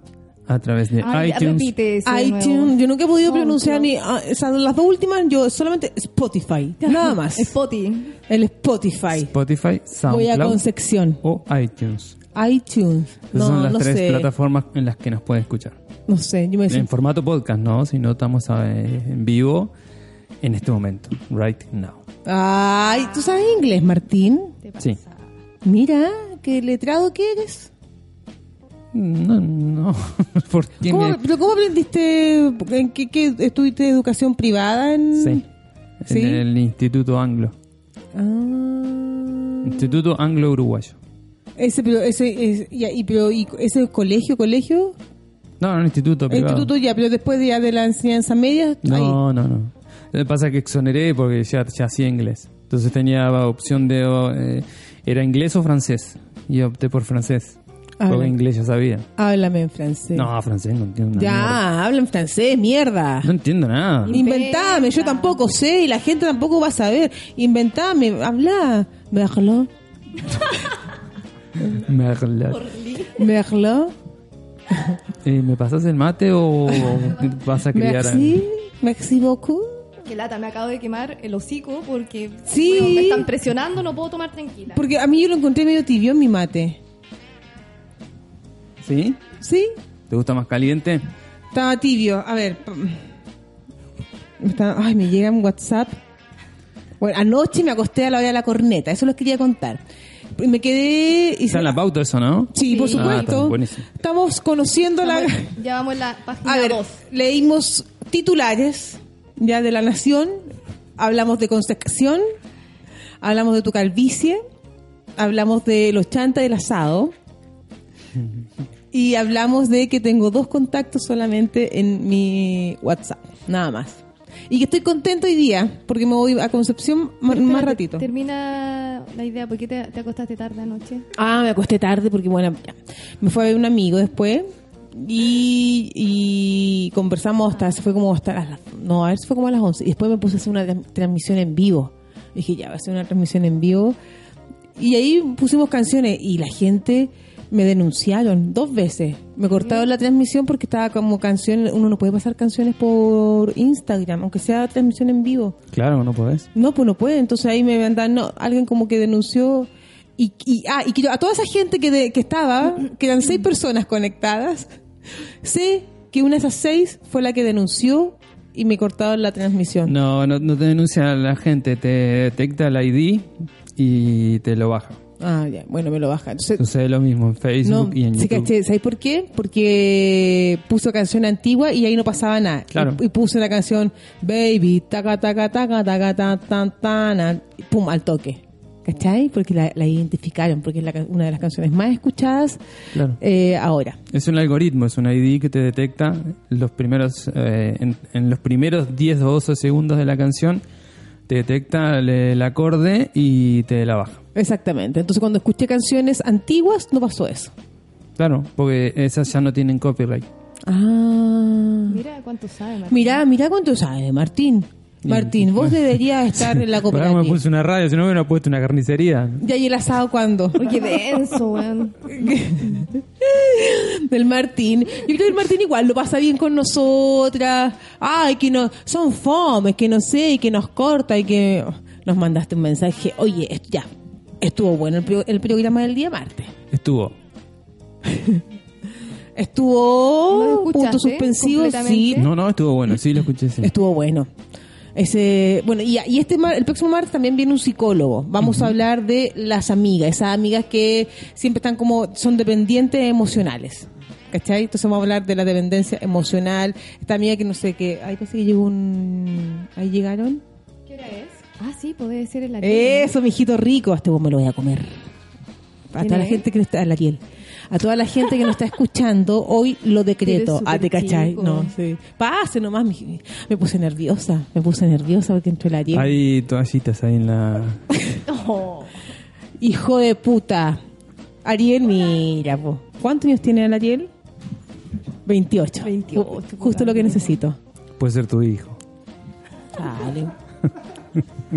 a través de Ay, iTunes. iTunes, yo nunca he podido SoundCloud. pronunciar ni ah, las dos últimas, yo solamente Spotify, nada más. Spotify. El Spotify. Spotify, Voy a SoundCloud Concepción. o iTunes. iTunes. Esas No, son las no tres sé. plataformas en las que nos puede escuchar. No sé, yo me En formato podcast, ¿no? Si no estamos eh, en vivo en este momento, right now. Ay, ¿tú sabes inglés, Martín? Sí. Mira, qué letrado que eres. No, no. ¿Por ¿Cómo, pero ¿Cómo aprendiste? ¿En qué, qué estuviste educación privada? En... Sí. ¿Sí? En el Instituto Anglo. Ah. Instituto Anglo Uruguayo. Ese, pero, ese, es- ya, y, pero, ¿y ese colegio, colegio? No, un instituto privado. Instituto ya, pero después de, ya de la enseñanza media, ahí. No, no, no. Lo que pasa es que exoneré porque ya, ya hacía inglés. Entonces tenía opción de... eh, ¿Era inglés o francés? Y opté por francés. Ah, porque inglés ya sabía. Háblame en francés. No, francés no entiendo mierda. ya, habla en francés, mierda. No entiendo nada. Inventame, yo tampoco sé y la gente tampoco va a saber. Inventame, habla. Merlo, Merla. merlo, Eh, ¿Me pasas el mate o vas a criar a- merci, merci beaucoup. Qué lata, me acabo de quemar el hocico porque Sí. bueno, me están presionando, no puedo tomar tranquila. Porque a mí yo lo encontré medio tibio en mi mate. ¿Sí? ¿Sí? ¿Te gusta más caliente? Estaba tibio. A ver. está- ay, me llega un WhatsApp. Bueno, anoche me acosté a la hora de la corneta. Eso les quería contar. Y Me quedé... y Está en la pauta eso, ¿no? Sí, por Sí. Ah, supuesto. Estamos conociendo la... Ya vamos en la página A ver, 2. leímos titulares ya de la nación, hablamos de Concepción, hablamos de tu calvicie, hablamos de los chantas del asado y hablamos de que tengo dos contactos solamente en mi WhatsApp, nada más. Y que estoy contento hoy día porque me voy a Concepción más ratito. Termina la idea, ¿por qué te, te acostaste tarde anoche? Ah, me acosté tarde porque, bueno, ya. me fue a ver un amigo después y, y conversamos hasta, se fue como hasta las, no, a ver, se fue como a las 11 y después me puse a hacer una tra- transmisión en vivo. Dije, ya, voy a hacer una transmisión en vivo. Y ahí pusimos canciones y la gente me denunciaron dos veces. Me cortaron la transmisión porque estaba como canción, uno no puede pasar canciones por Instagram, aunque sea transmisión en vivo. Claro, no podés. No, pues no puede. Entonces ahí me mandan, no, alguien como que denunció. Y, y, ah, y que yo- a toda esa gente que, de- que estaba, que eran seis personas conectadas, sé que una de esas seis fue la que denunció y me cortaron la transmisión. No, no, no te denuncia la gente, te detecta el ID y te lo baja. Ah, ya, bueno, me lo baja. Entonces, Sucede lo mismo en Facebook no, y en sí, YouTube. ¿Sabes por qué? Porque puso canción antigua y ahí no pasaba nada. Claro. Y, y puso la canción Baby, taca, taca, taca, taca, tan, tan, tan, pum, al toque. ¿Cachai? Porque la, la identificaron, porque es la una de las canciones más escuchadas Claro. eh, ahora. Es un algoritmo, es un ID que te detecta los primeros, eh, en, en los primeros 10 o 12 segundos de la canción, te detecta el, el acorde y te la baja. Exactamente. Entonces cuando escuché canciones antiguas no pasó eso. Claro, porque esas ya no tienen copyright. Ah. Mira cuánto sabe, Martín. Mira, mira cuánto sabe, Martín. Martín, vos deberías estar en la Por algo me cooperativa. puse una radio, si no me hubiera puesto una carnicería. ¿Ya y el asado cuándo? Oye, qué denso, weón. del Martín. Yo creo que el Martín igual lo pasa bien con nosotras. Ay, que no, son fomes, que no sé, y que nos corta y que nos mandaste un mensaje. Oye, ya, estuvo bueno el, el programa del día martes. Estuvo. ¿No Estuvo punto suspensivo, sí. No, no, estuvo bueno, sí lo escuché, sí. Estuvo bueno. Ese, bueno, y, y este mar- el próximo martes también viene un psicólogo. Vamos a hablar de las amigas, esas amigas que siempre están como, son dependientes emocionales. ¿Cachai? Entonces vamos a hablar de la dependencia emocional. Esta amiga que no sé qué, ahí parece que llegó un, ahí llegaron. ¿Qué hora es? Ah, sí, puede ser el Ariel. Eso, mijito rico, a este vos me lo voy a comer. A ¿Quién toda la gente que no está, a la Ariel. A toda la gente que nos está escuchando, hoy lo decreto. Ah, te cachai. No, sí. Pase nomás, me puse nerviosa. Me puse nerviosa porque entró la Ariel. Hay toallitas ahí en la... Oh, Hijo de puta. Ariel, mira, po. ¿cuántos años tiene el Ariel? 28. 28, Ju- Justo lo que necesito. Puede ser tu hijo. Dale.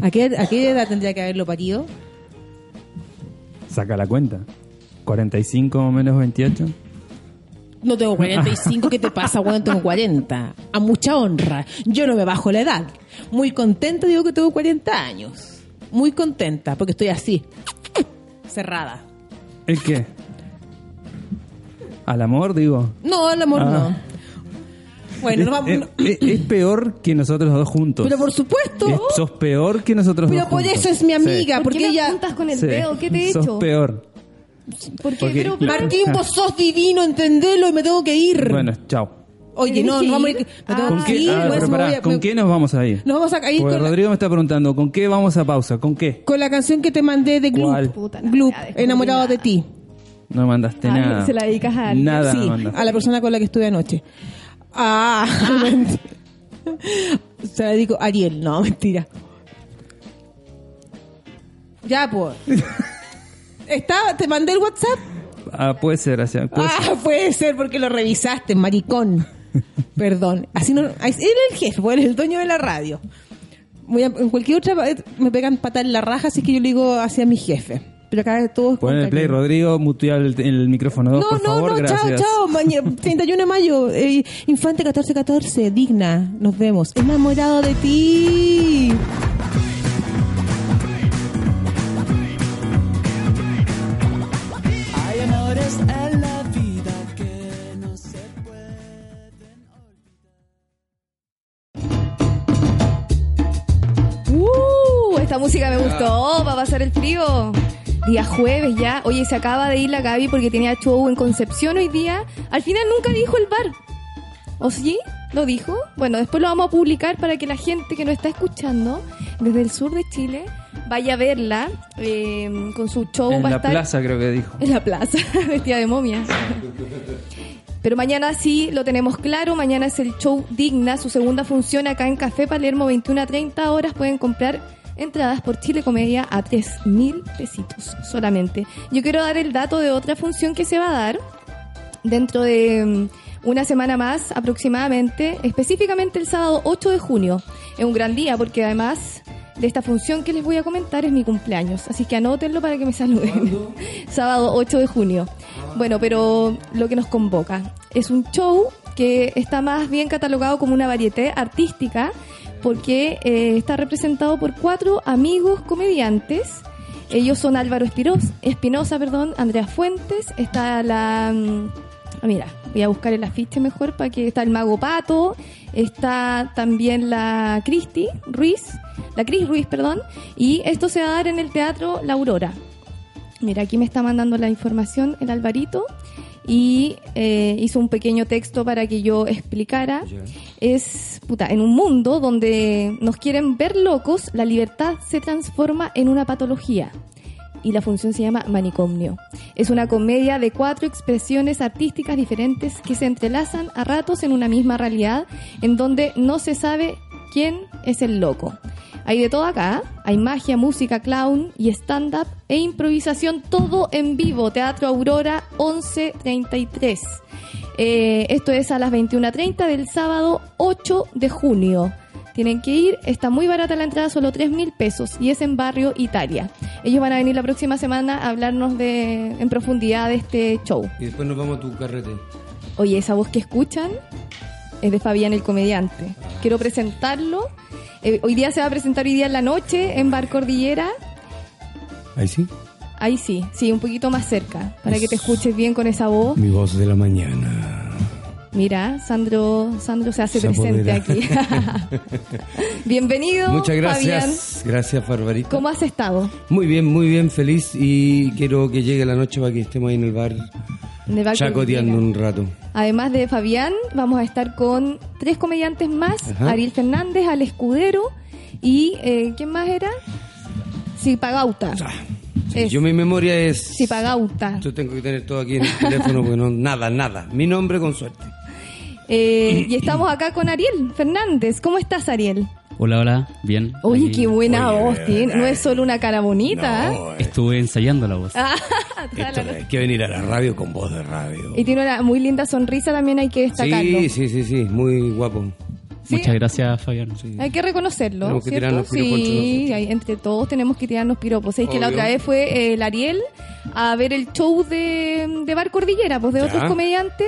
¿A qué, ¿A qué edad tendría que haberlo parido? Saca la cuenta. 45 menos 28. No tengo 45, ¿qué te pasa, weón? Tengo 40. A mucha honra. Yo no me bajo la edad. Muy contenta digo que tengo 40 años. Muy contenta, porque estoy así. Cerrada. ¿El qué? ¿Al amor, digo? No, el amor Ah. no. Bueno, es, no vamos- no- es- es peor que nosotros dos juntos. pero por supuesto. Es- sos peor que nosotros Pero dos por juntos. eso es mi amiga, ¿Por porque qué me ella... con el Sí. dedo? ¿Qué te he Sos hecho? peor. ¿Por qué? Porque- Pero, Martín, vos sos divino, entendelo y me tengo que ir. Bueno, chao. Oye, ¿Tienes no, no vamos a ir? Me tengo Ah. ¿Con que qué, ir, ah, pues, pero me pará, voy a- ¿con me- qué nos vamos a ir? Nos vamos a ir Porque con la, Rodrigo me está preguntando, ¿con qué vamos a pausa? ¿Con qué? con la canción que te mandé de Gloop. ¿Cuál? Puta la Gloop, descubrí enamorado de ti. No mandaste Ay, nada. se la dedicas a alguien. Nada Sí, me mandaste. a la persona con la que estuve anoche. Ah, mentira. Se la digo Ariel, no, mentira. Ya, pues. Está, te mandé el WhatsApp. Ah, puede ser, sea, puede ser. Ah, puede ser porque lo revisaste, maricón. Perdón. Así no, él es el jefe, pues, es el dueño de la radio. Voy a- en cualquier otra vez me pegan patar en la raja, así que yo le digo hacia mi jefe. Pero acá todo es con Pon el play. Rodrigo, mutea el, el micrófono 2, No, por no, favor, no, gracias. chao, chao. Mañana, 31 de mayo, eh, Infante 1414, digna. Nos vemos. Enamorado de ti. Música me gustó, va a pasar el frío. Día jueves ya. Oye, se acaba de ir la Gaby porque tenía show en Concepción hoy día. Al final nunca dijo el bar. ¿O sí? ¿Lo dijo? Bueno, después lo vamos a publicar para que la gente que nos está escuchando desde el sur de Chile vaya a verla eh, con su show. En va la estar plaza creo que dijo. en la plaza, vestida de momia. Pero mañana sí lo tenemos claro. Mañana es el show Digna, su segunda función acá en Café Palermo, 21 a 30 horas. Pueden comprar entradas por Chile Comedia a 3 mil pesitos solamente. Yo quiero dar el dato de otra función que se va a dar dentro de mm, una semana más aproximadamente, específicamente el sábado 8 de junio. Es un gran día porque además de esta función que les voy a comentar es mi cumpleaños, así que anótenlo para que me saluden. sábado 8 de junio. Bueno, pero lo que nos convoca es un show que está más bien catalogado como una varieté artística porque eh, está representado por cuatro amigos comediantes. Ellos son Álvaro Espinosa, perdón, Andrea Fuentes, está la... mm, Mira, Voy a buscar el afiche mejor para que está el Mago Pato, está también la Cristi Ruiz, la Cris Ruiz, perdón, y esto se va a dar en el Teatro La Aurora. Mira, aquí me está mandando la información el Alvarito y eh, hizo un pequeño texto para que yo explicara. Es, puta, en un mundo donde nos quieren ver locos, la libertad se transforma en una patología y la función se llama Manicomio. Es una comedia de cuatro expresiones artísticas diferentes que se entrelazan a ratos en una misma realidad en donde no se sabe quién es el loco. Hay de todo acá, hay magia, música, clown y stand-up e improvisación, todo en vivo. Teatro Aurora 1133. Eh, esto es a las 21.30 del sábado 8 de junio. Tienen que ir, está muy barata la entrada, solo 3 mil pesos y es en Barrio Italia. Ellos van a venir la próxima semana a hablarnos de, en profundidad de este show. Y después nos vamos a tu carrete. Oye, esa voz que escuchan es de Fabián el comediante. Quiero presentarlo. Eh, hoy día se va a presentar hoy día en la noche en Bar Cordillera. Ahí sí. Ahí sí, sí, un poquito más cerca, para que te escuches bien con esa voz. Mi voz de la mañana. Mira, Sandro, Sandro se hace Se presente aquí. Bienvenido, Muchas Fabián. gracias. Gracias, Barbarita. ¿Cómo has estado? Muy bien, muy bien, feliz y quiero que llegue la noche para que estemos ahí en el bar De chacoteando un rato. Además de Fabián, vamos a estar con tres comediantes más, Ajá. Ariel Fernández, Al Escudero y eh, ¿quién más era? Zipagauta. Ah, sí, Yo mi memoria es... Zipagauta. Yo tengo que tener todo aquí en el teléfono porque no, nada, nada. Mi nombre con suerte. Eh, y estamos acá con Ariel Fernández. ¿Cómo estás, Ariel? Hola, hola, bien. Oye, qué buena Oye, voz tiene. No es solo una cara bonita. ¿eh? No, eh, Estuve ensayando la voz. esto no, hay que venir a la radio con voz de radio. Y tiene una muy linda sonrisa, también hay que destacarlo. Sí, sí, sí, sí, muy guapo. Sí. Muchas gracias, Fabián. Hay que reconocerlo, Tenemos que ¿cierto? tirarnos piropos Sí, hay- entre todos tenemos que tirarnos piropos. Es que la otra vez fue eh, el Ariel a ver el show de, de Bar Cordillera, pues de Ya. otros comediantes.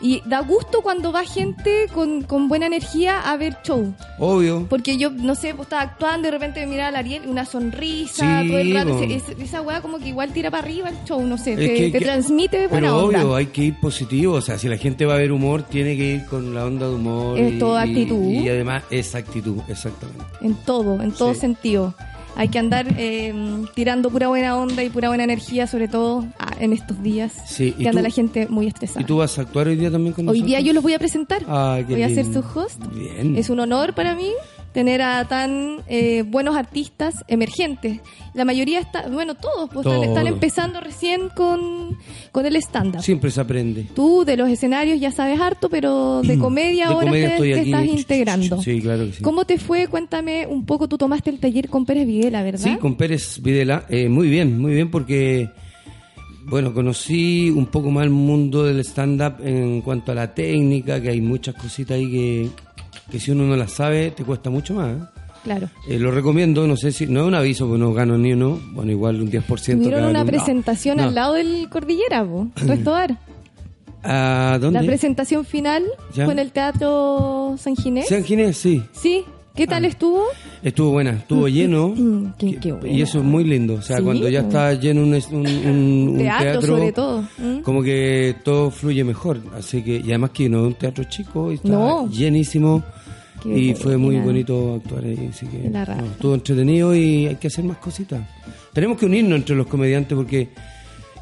Y da gusto cuando va gente con, con buena energía a ver show. Obvio. Porque yo, no sé, pues estaba actuando y de repente me miraba al Ariel, una sonrisa, Sí, todo el rato. Ese- ese- esa weá como que igual tira para arriba el show, no sé, te, que te transmite buena Pero onda. obvio, hay que ir positivo. O sea, si la gente va a ver humor, tiene que ir con la onda de humor. Es y- toda actitud. Y, además, esa actitud, exactamente. En todo, en todo Sí. sentido. Hay que andar eh, tirando pura buena onda y pura buena energía, sobre todo ah, en estos días. Sí, ¿y que anda tú- la gente muy estresada. ¿Y tú vas a actuar hoy día también con Hoy nosotros? día yo los voy a presentar. Qué voy a ser su host. Bien. Es un honor para mí tener a tan eh, buenos artistas emergentes. La mayoría está, bueno, todos, pues, están, empezando recién con, con el stand-up. Siempre se aprende. Tú de los escenarios ya sabes harto, pero de comedia De ahora comedia te, estás integrando. Sí, claro que sí. ¿Cómo te fue? Cuéntame un poco. Tú tomaste el taller con Pérez Videla, ¿verdad? Sí, con Pérez Videla. Eh, muy bien, muy bien porque, bueno, conocí un poco más el mundo del stand-up en cuanto a la técnica, que hay muchas cositas ahí que, que si uno no las sabe te cuesta mucho más. ¿eh? Claro. Eh, lo recomiendo, no sé si, no es un aviso porque no gano ni uno, bueno, igual un 10% Tuvieron una presentación No. al lado del Cordillera, po, Restobar. ¿A dónde? La presentación final Ya. fue en el Teatro San Ginés. San Ginés, sí. Sí. ¿Qué tal estuvo? Estuvo buena, estuvo lleno. Mm, qué- Que- qué buena. Y eso es muy lindo. O sea, Sí, cuando ya está lleno un, un, un- un Teatro, teatro, sobre todo. Mm. como que todo fluye mejor. Así que, y además que no es un teatro chico, y está No. llenísimo. Qué y fue muy bonito actuar ahí. Así que no, estuvo entretenido y hay que hacer más cositas. Tenemos que unirnos entre los comediantes porque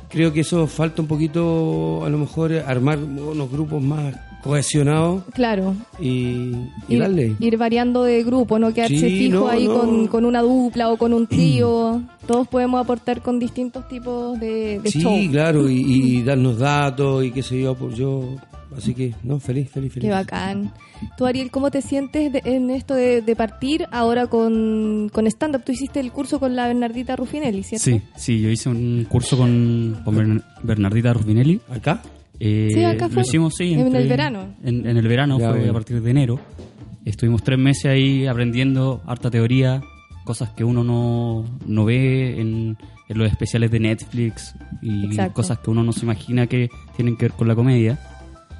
creo que eso falta un poquito, a lo mejor, armar unos grupos más cohesionados Claro. y, y Ir, darle. ir variando de grupo, no quedarse Sí, fijo no, ahí no. Con, con una dupla o con un trío. Todos podemos aportar con distintos tipos de, de Sí, show. claro, y, y darnos datos y qué sé yo, pues yo, así que, no, feliz, feliz, feliz. Qué bacán. Tú, Ariel, ¿cómo te sientes de- en esto de, de partir ahora con, con stand-up? Tú hiciste el curso con la Bernardita Rufinelli, ¿cierto? Sí, sí, yo hice un curso con, con Bern- Bernardita Rubinelli. ¿Acá? Eh, Sí, acá fue. Lo hicimos, sí. En el verano. En, en el verano, Ya, fue bueno. a partir de enero. Estuvimos tres meses ahí aprendiendo harta teoría, cosas que uno no, no ve en, en los especiales de Netflix y Exacto. cosas que uno no se imagina que tienen que ver con la comedia.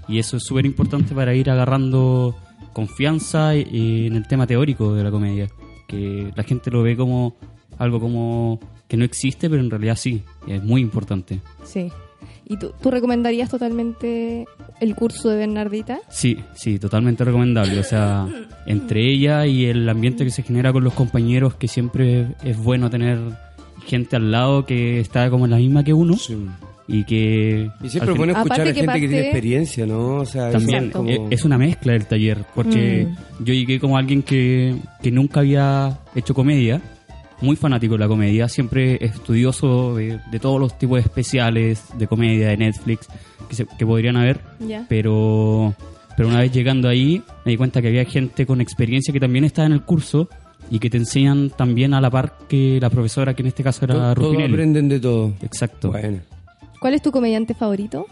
Y eso es súper importante para ir agarrando confianza en el tema teórico de la comedia. Que la gente lo ve como algo como que no existe, pero en realidad sí, es muy importante. Sí. ¿Y tú, tú recomendarías totalmente el curso de Bernardita? Sí, sí, totalmente recomendable. O sea, entre ella y el ambiente que se genera con los compañeros, que siempre es bueno tener gente al lado que está como en la misma que uno Sí. y que Y siempre es bueno escuchar a que gente que tiene experiencia, ¿no? O sea, también es como- eh, es una mezcla del taller, porque Mm. yo llegué como alguien que, que nunca había hecho comedia, muy fanático de la comedia, siempre estudioso de, de todos los tipos de especiales de comedia de Netflix que, se- que podrían haber, pero, pero una vez llegando ahí me di cuenta que había gente con experiencia que también estaba en el curso y que te enseñan también a la par que la profesora, que en este caso era to- todos aprenden de todo. Exacto. Bueno. ¿Cuál es tu comediante favorito?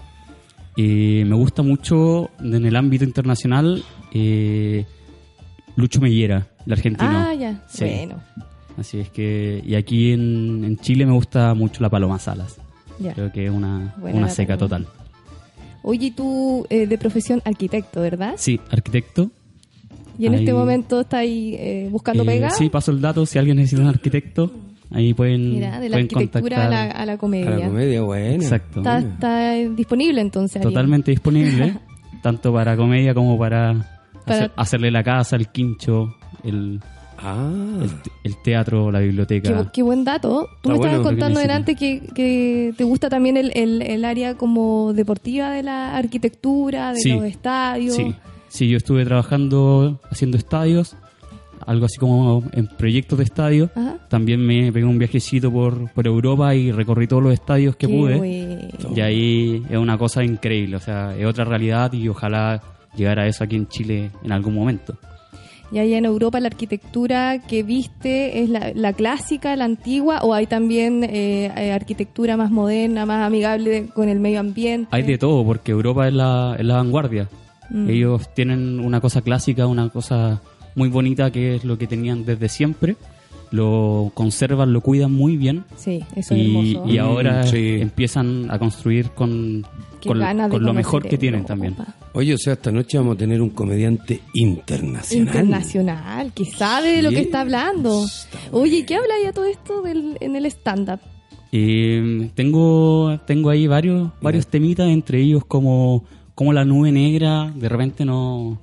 Eh, me gusta mucho en el ámbito internacional eh, Lucho Mellera, el argentino. Ah, ya. Sí. Bueno, Así es que, y aquí en, en Chile me gusta mucho la Paloma Salas. ya. Creo que es una, Buena una la seca Paloma. total. Oye, y tú eh, de profesión arquitecto, ¿verdad? Sí, arquitecto. Y en Ahí- este momento está ahí eh, buscando Eh, pega. Sí, paso el dato. Si alguien necesita un arquitecto, ahí pueden, Mira, de la pueden arquitectura a la, contactar. a la A comedia. la comedia, bueno. Exacto. Está, está disponible entonces. Totalmente disponible, tanto para comedia como para, Para- hacer- hacerle la casa, el quincho, el, Ah, el, te- el teatro, la biblioteca. Qué, bu- qué buen dato. Tú Está me estabas bueno, contando delante que, que te gusta también el, el, el área como deportiva de la arquitectura, de Sí. los estadios. Sí, sí, yo estuve trabajando haciendo estadios, algo así como en proyectos de estadios. Ajá. También me pegué un viajecito por, por Europa y recorrí todos los estadios que Qué pude. bueno. Y ahí es una cosa increíble, o sea, es otra realidad y ojalá llegar a eso aquí en Chile en algún momento. Y allá en Europa la arquitectura que viste es la, la clásica, la antigua, o hay también eh, eh, arquitectura más moderna, más amigable con el medio ambiente. Hay de todo, porque Europa es la, es la vanguardia. Mm. Ellos tienen una cosa clásica, una cosa muy bonita que es lo que tenían desde siempre. Lo conservan, lo cuidan muy bien. Sí, eso es y, hermoso. y ahora Mm, sí. empiezan a construir con, con, lo mejor que tienen también. Oye, o sea, esta noche vamos a tener un comediante internacional. Internacional, que sabe de lo que está hablando. Oye, ¿qué habla ya todo esto del, en el stand-up? Eh, tengo, tengo ahí varios, varios temitas, entre ellos como, como la nube negra de repente no,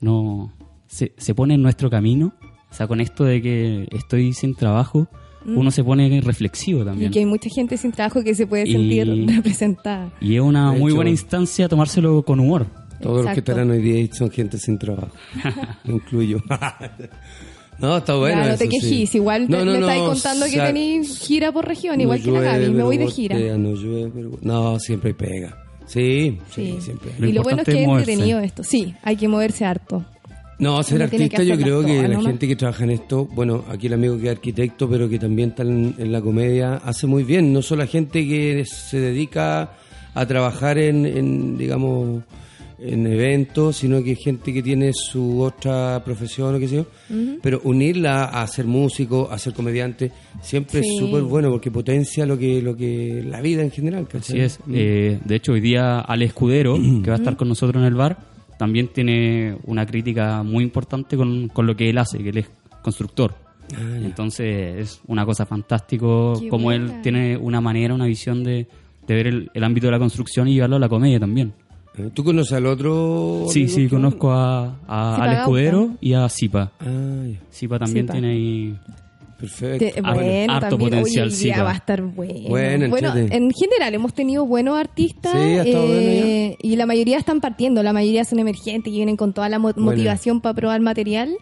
no se, se pone en nuestro camino. O sea, con esto de que estoy sin trabajo, uno se pone reflexivo Y también. que hay mucha gente sin trabajo que se puede Y- sentir representada. Y es una De muy hecho- buena instancia tomárselo con humor. Todos los que estarán hoy día son gente sin trabajo. Me incluyo. no, está bueno. ya, no te eso sí. quejís, igual No, me, no, me no, estáis contando o que tenéis gira por región, igual no que la Gaby, me voy de gira. No, llueve, pero- no, siempre hay pega. Sí, sí, Sí. siempre. hay. Lo y lo bueno es que es entretenido esto. Sí, hay que moverse harto. No, ser artista yo creo que la ¿no? gente que trabaja en esto, bueno, aquí el amigo que es arquitecto, pero que también está en, en la comedia, hace muy bien. No solo la gente que se dedica a trabajar en, en, digamos, en eventos, sino que gente que tiene su otra profesión o qué sé yo. Pero unirla a ser músico, a ser comediante, siempre Sí. es súper bueno porque potencia lo que, lo que, la vida en general. ¿cachai? Así es. Eh, de hecho, hoy día Ale Escudero, que va a estar con nosotros en el bar, también tiene una crítica muy importante con, con lo que él hace, que él es constructor. Entonces es una cosa fantástico Qué como él tiene una manera, una visión de, de ver el, el ámbito de la construcción y llevarlo a la comedia también. Eh, ¿Tú conoces al otro? Sí, sí, conozco a, a Gauta. Escudero y a Zipa. Ah. Zipa también Zipa. tiene ahí... perfecto. Te- Ah, bueno, harto también potencial, hoy el día sí, va a estar bueno. Bueno, en general hemos tenido buenos artistas Sí, eh, y la mayoría están partiendo, la mayoría son emergentes y vienen con toda la mo- Bueno. motivación para probar material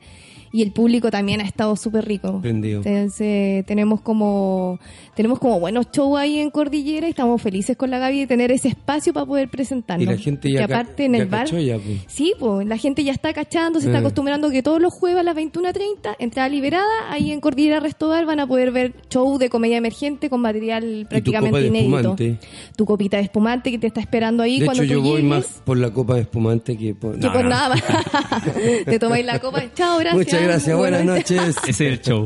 y el público también ha estado súper rico. Prendido. Entonces tenemos como tenemos como buenos shows ahí en Cordillera y estamos felices con la Gaby de tener ese espacio para poder presentarnos. Y la gente ya, que aparte en ya el bar ya, pues. Sí, pues la gente ya está cachando, se está Eh. acostumbrando que todos los jueves a las 21.30, entrada liberada, ahí en Cordillera Restobar van a poder ver show de comedia emergente con material prácticamente inédito. Tu copita de espumante que te está esperando ahí De cuando hecho, tú yo voy llegues. más por la copa de espumante que por... Que No, por no. nada más. te tomáis la copa. Chao, gracias. Muchas gracias, buenas Bueno, noches. Ese es el show.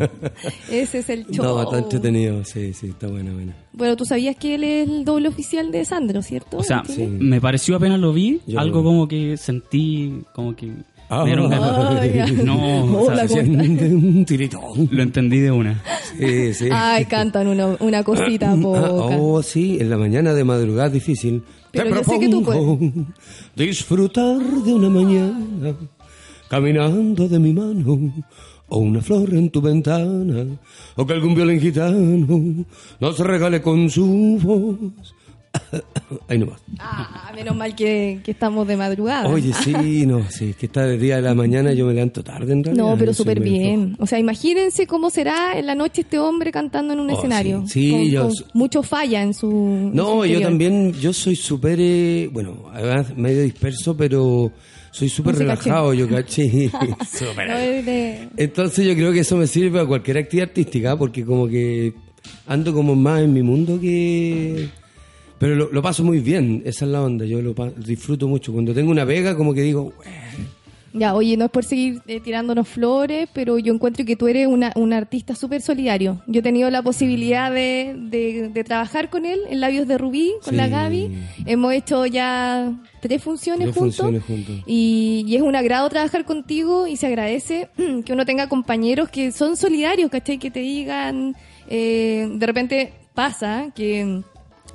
Ese es el show. No, está entretenido, sí, sí, está buena, buena. Bueno, tú sabías que él es el doble oficial de Sandro, ¿cierto? O sea. Sí. me pareció apenas lo vi, Yo- algo como que sentí, como que... Ah. Ay, ya. No, o sea, Hola, sí, ¿cómo estás? un tiritón. lo entendí de una. Sí, sí. Ay, cantan una, una cosita Ah, poca. oh, sí, en la mañana de madrugada es difícil. Pero Te yo sé que tú propongo disfrutar de una mañana caminando de mi mano o una flor en tu ventana o que algún violín gitano nos regale con su voz. Ahí nomás. Ah, menos mal que, que estamos de madrugada. Oye, sí, no, sí, es que está de día de la mañana, yo me levanto tarde en realidad. No, pero súper bien. O sea, imagínense cómo será en la noche este hombre cantando en un Oh, escenario. sí. Sí, Con- yo- con mucho falla en su. en No, su yo también, yo soy súper, eh, bueno, además medio disperso, pero soy súper relajado, yo caché. Entonces yo creo que eso me sirve a cualquier actividad artística, porque como que ando como más en mi mundo que... Pero lo, lo paso muy bien, esa es la onda, yo lo pa- disfruto mucho. Cuando tengo una pega, como que digo, Ya, oye, no es por seguir eh, tirándonos flores, pero yo encuentro que tú eres una, un artista súper solidario. Yo he tenido la posibilidad de, de- de trabajar con él en Labios de Rubí, con Sí. la Gaby. Hemos hecho ya tres funciones Tres juntos. funciones juntos. Y, y es un agrado trabajar contigo y se agradece que uno tenga compañeros que son solidarios, ¿cachai? Que te digan, eh, de repente pasa que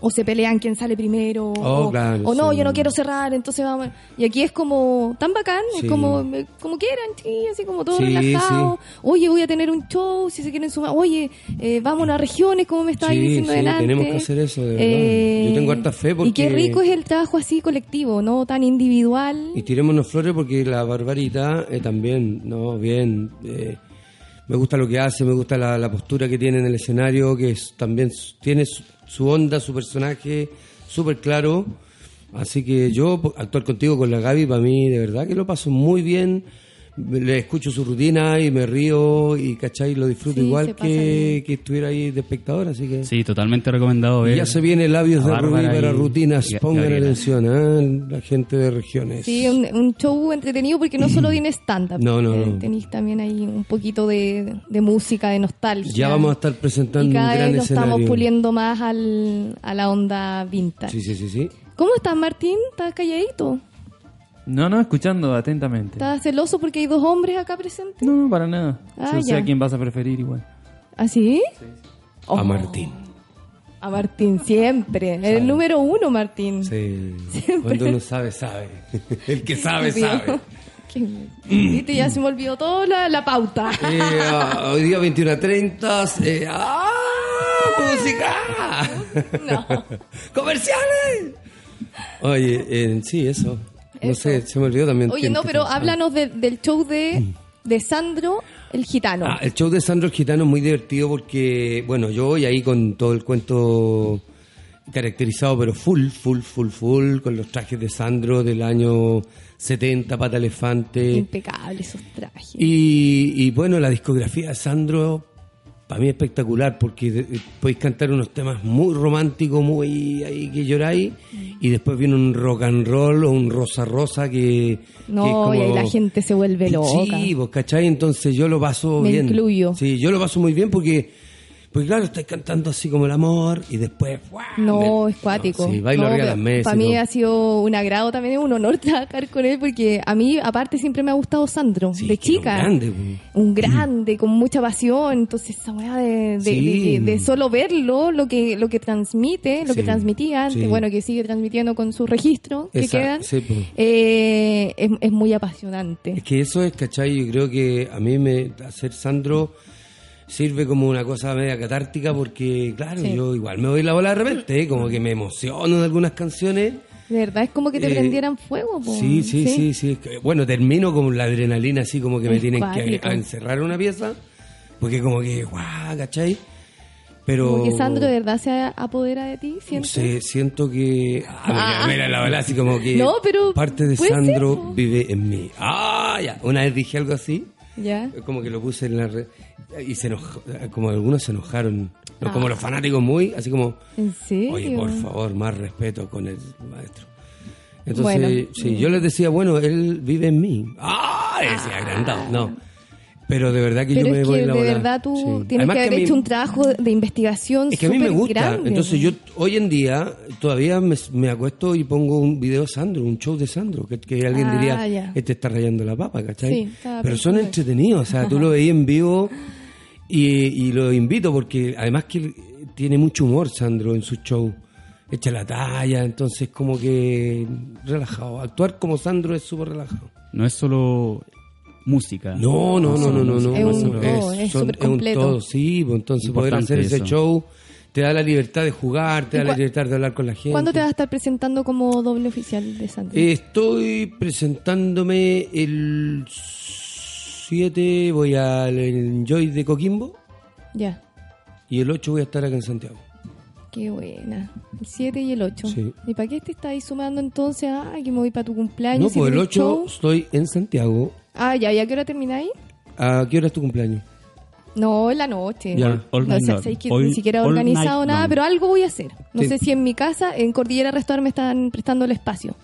o se pelean quién sale primero, Oh, o, claro, o no, sí. yo no quiero cerrar, entonces vamos. Y aquí es como tan bacán, Sí. es como, eh, como quieran, sí, así como todo relajado. Oye, voy a tener un show, si se quieren sumar. Oye, eh, vamos a regiones, como me estabas diciendo delante. tenemos que hacer eso, de verdad. Yo tengo harta fe Y qué porque- rico es el trabajo así colectivo, no tan individual. Y tirémonos flores porque la barbarita eh, también, no, bien. eh, me gusta lo que hace, me gusta la, la postura que tiene en el escenario, que es- también tiene su, onda, su personaje súper claro. Así que yo, actuar contigo con la Gaby, para mí, de verdad que lo paso muy bien. Le escucho su rutina y me río y, ¿cachai? Lo disfruto Sí, igual que, que estuviera ahí de espectador, así que... Sí, totalmente recomendado ver. ya se viene labios de Rubí para y- rutinas. y- Pongan atención, ¿ah? la gente de regiones. Sí, un, un show entretenido porque no solo tiene stand-up. No, no, eh, no. Tenéis también ahí un poquito de, de música, de nostalgia. Ya vamos a estar presentando y cada un gran vez lo escenario. estamos puliendo más al, a la onda vintage. Sí, sí, sí, sí. ¿Cómo estás, Martín? ¿Estás calladito? No, no, escuchando atentamente. ¿Estás celoso porque hay dos hombres acá presentes? No, para nada. Ah, Yo sé a quién vas a preferir igual. ¿Ah, sí? A Oh, Martín. A Martín, siempre. El número uno, Martín. Sí. Siempre. Cuando uno sabe, sabe. El que sabe, sabe. Qué- Viste, ya se me olvidó toda la, la pauta. Eh, ah, hoy día 21 a 30. Eh, ¡Ah! ¡Música! No. ¡Comerciales! Oye, eh, sí, eso. No Eso. sé, se me olvidó también. Oye, no, pero háblanos de- del show de, de Sandro el Gitano. Ah, el show de Sandro el Gitano es muy divertido porque, bueno, yo voy ahí con todo el cuento caracterizado, pero full, full, full, full, con los trajes de Sandro del año 70, Pata Elefante. Impecable esos trajes. Y, y bueno, la discografía de Sandro, para mí es espectacular porque de- podéis cantar unos temas muy románticos, muy ahí que lloráis, y después viene un rock and roll o un rosa rosa que. No, que es como- y ahí la gente se vuelve loca. Sí, vos cachai, entonces yo lo paso Me bien. incluyo. Sí, yo lo paso muy bien porque. Porque claro, estáis cantando así como el amor y después... ¡guau! No, Me- es cuático. Sí, bailo arriba de las mesas. Para mí ha sido un agrado también, un honor trabajar con él, porque a mí, aparte, siempre me ha gustado Sandro, Sí, de era un chica. grande. Un grande, con mucha pasión. Entonces, esa weá de, de, Sí. de- de solo verlo, lo que, lo que transmite, lo que transmitía antes, sí. bueno, que sigue transmitiendo con su registro que quedan, eh, es, es muy apasionante. Es que eso es, ¿cachai? Yo creo que a mí me hacer Sandro sirve como una cosa media catártica porque, claro, Sí. yo igual me doy la bola de repente, ¿eh? como que me emociono de algunas canciones. De verdad, es como que te Eh, prendieran fuego. po. Sí, sí, sí, sí. que, Bueno, termino con la adrenalina así como que me Es tienen que cuático. a encerrar en una pieza, porque como que, guau, ¿cachai? Pero... Como que Sandro de verdad se apodera de ti, ¿sientes? Sí, siento que. Ah, mira, mira, la verdad, así como que. No, pero Parte de ser, Sandro po. vive en mí. Ah, ya. Una vez dije algo así. Ya. Como que lo puse en la red. Y se enojó. Como algunos se enojaron. No, Como los fanáticos muy. Así como. ¿En serio? Oye, por favor, más respeto con el maestro. Entonces, Bueno. sí, yo les decía, bueno, él vive en mí. ¡Ah! Decía, agrandado. No. Pero de verdad que Pero yo me voy que la de verdad tú Sí. tienes Además que haber a mí- hecho un trabajo de investigación es que a mí me gusta. grande, Entonces yo hoy en día todavía me, me acuesto y pongo un video de Sandro, un show de Sandro, que, que alguien Ah, diría, ya. este está rayando la papa, ¿cachai? Sí, Pero son entretenidos, o sea, tú lo veías en vivo Y, y lo invito porque además que tiene mucho humor Sandro en su show. Echa la talla, entonces como que relajado. Actuar como Sandro es súper relajado. No es solo música. No, no, no, no, no, no. Es un todo, es son- súper un completo. todo, sí, pues entonces poder hacer ese eso. show te da la libertad de jugar, te ¿Y da la libertad de hablar con la gente. ¿Cuándo te vas a estar presentando como doble oficial de Sandro? Estoy presentándome el 7, voy al Enjoy de Coquimbo Ya, y el 8 voy a estar acá en Santiago. Qué buena. El 7 y el 8. Sí. ¿Y para qué te estás ahí sumando entonces? Ah, que me voy para tu cumpleaños. No, si pues el tenés 8 show. estoy en Santiago. Ah, ya, ¿ya qué hora termináis? ¿A qué hora es tu cumpleaños? No, en la noche. Ya. No, All no night long. sé que All- ni siquiera he organizado nada, pero algo voy a hacer. No Sí. sé si en mi casa, en Cordillera Restaurant me están prestando el espacio.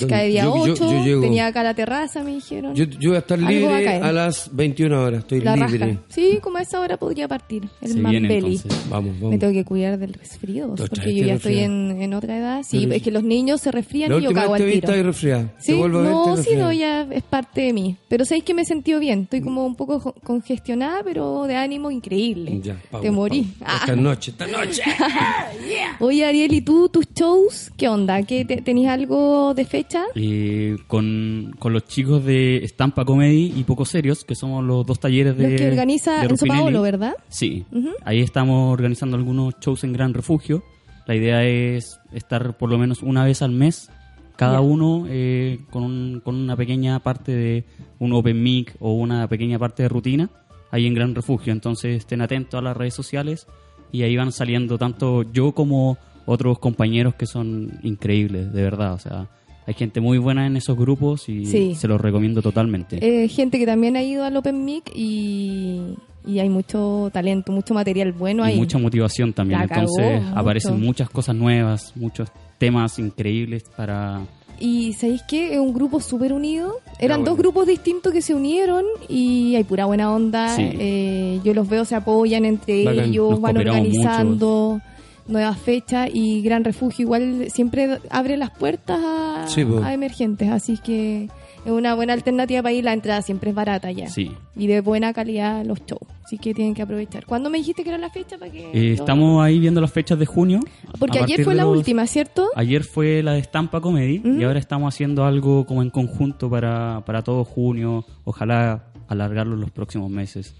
¿Dónde? Cada día Yo- yo- 8, yo llego- tenía acá la terraza, me dijeron. Yo, yo voy a estar a libre caer. a las 21 horas, estoy la libre. raja. Sí, como a esa hora podría partir. El Mambelli. entonces. Vamos, vamos. Me tengo que cuidar del resfrío, porque yo te ya estoy en, en otra edad. Sí, Pero- es que los niños se resfrían La y yo cago al te tiro. estás resfriada. Sí, Te a no, te sí, no, ya es parte de mí. Pero sabéis que me he sentido bien. Estoy como un poco congestionada, pero de ánimo increíble. Ya, Te power, morí. Ah. Esta noche, esta noche. Oye, Ariel, ¿y tú, tus shows? ¿Qué onda? ¿Qué te- ¿Tenías algo de fecha? Eh, con, con los chicos de Estampa Comedy y Poco Serios, que somos los dos talleres de. Los que organiza Ruffinelli. Paolo, ¿verdad? Sí, ahí estamos organizando algunos shows en Gran Refugio. La idea es estar por lo menos una vez al mes, cada Ya. uno eh, con, un- con una pequeña parte de un open mic o una pequeña parte de rutina, ahí en Gran Refugio. Entonces estén atentos a las redes sociales y ahí van saliendo tanto yo como otros compañeros que son increíbles, de verdad. O sea, hay gente muy buena en esos grupos y Sí. se los recomiendo totalmente. Eh, gente que también ha ido al Open Mic y, y hay mucho talento, mucho material bueno y ahí. mucha motivación también. La cagó, Entonces mucho. aparecen muchas cosas nuevas, muchos temas increíbles para... Y ¿sabéis qué? Es un grupo súper unido. Eran dos grupos distintos que se unieron y hay pura buena onda. Sí. Eh, yo los veo, se apoyan entre Bacán. ellos, Nos van organizando nuevas fechas y Gran Refugio igual siempre abre las puertas a, Sí, po. a emergentes. Así que es una buena alternativa para ir. La entrada siempre es barata ya. Sí. Y de buena calidad los shows. Así que tienen que aprovechar. ¿Cuándo me dijiste que era la fecha? para que Eh, estamos ahí viendo las fechas de junio. Porque ayer fue la los- última, ¿cierto? Ayer fue la de Estampa Comedy y ahora estamos haciendo algo como en conjunto para, para todo junio. Ojalá alargarlo en los próximos meses.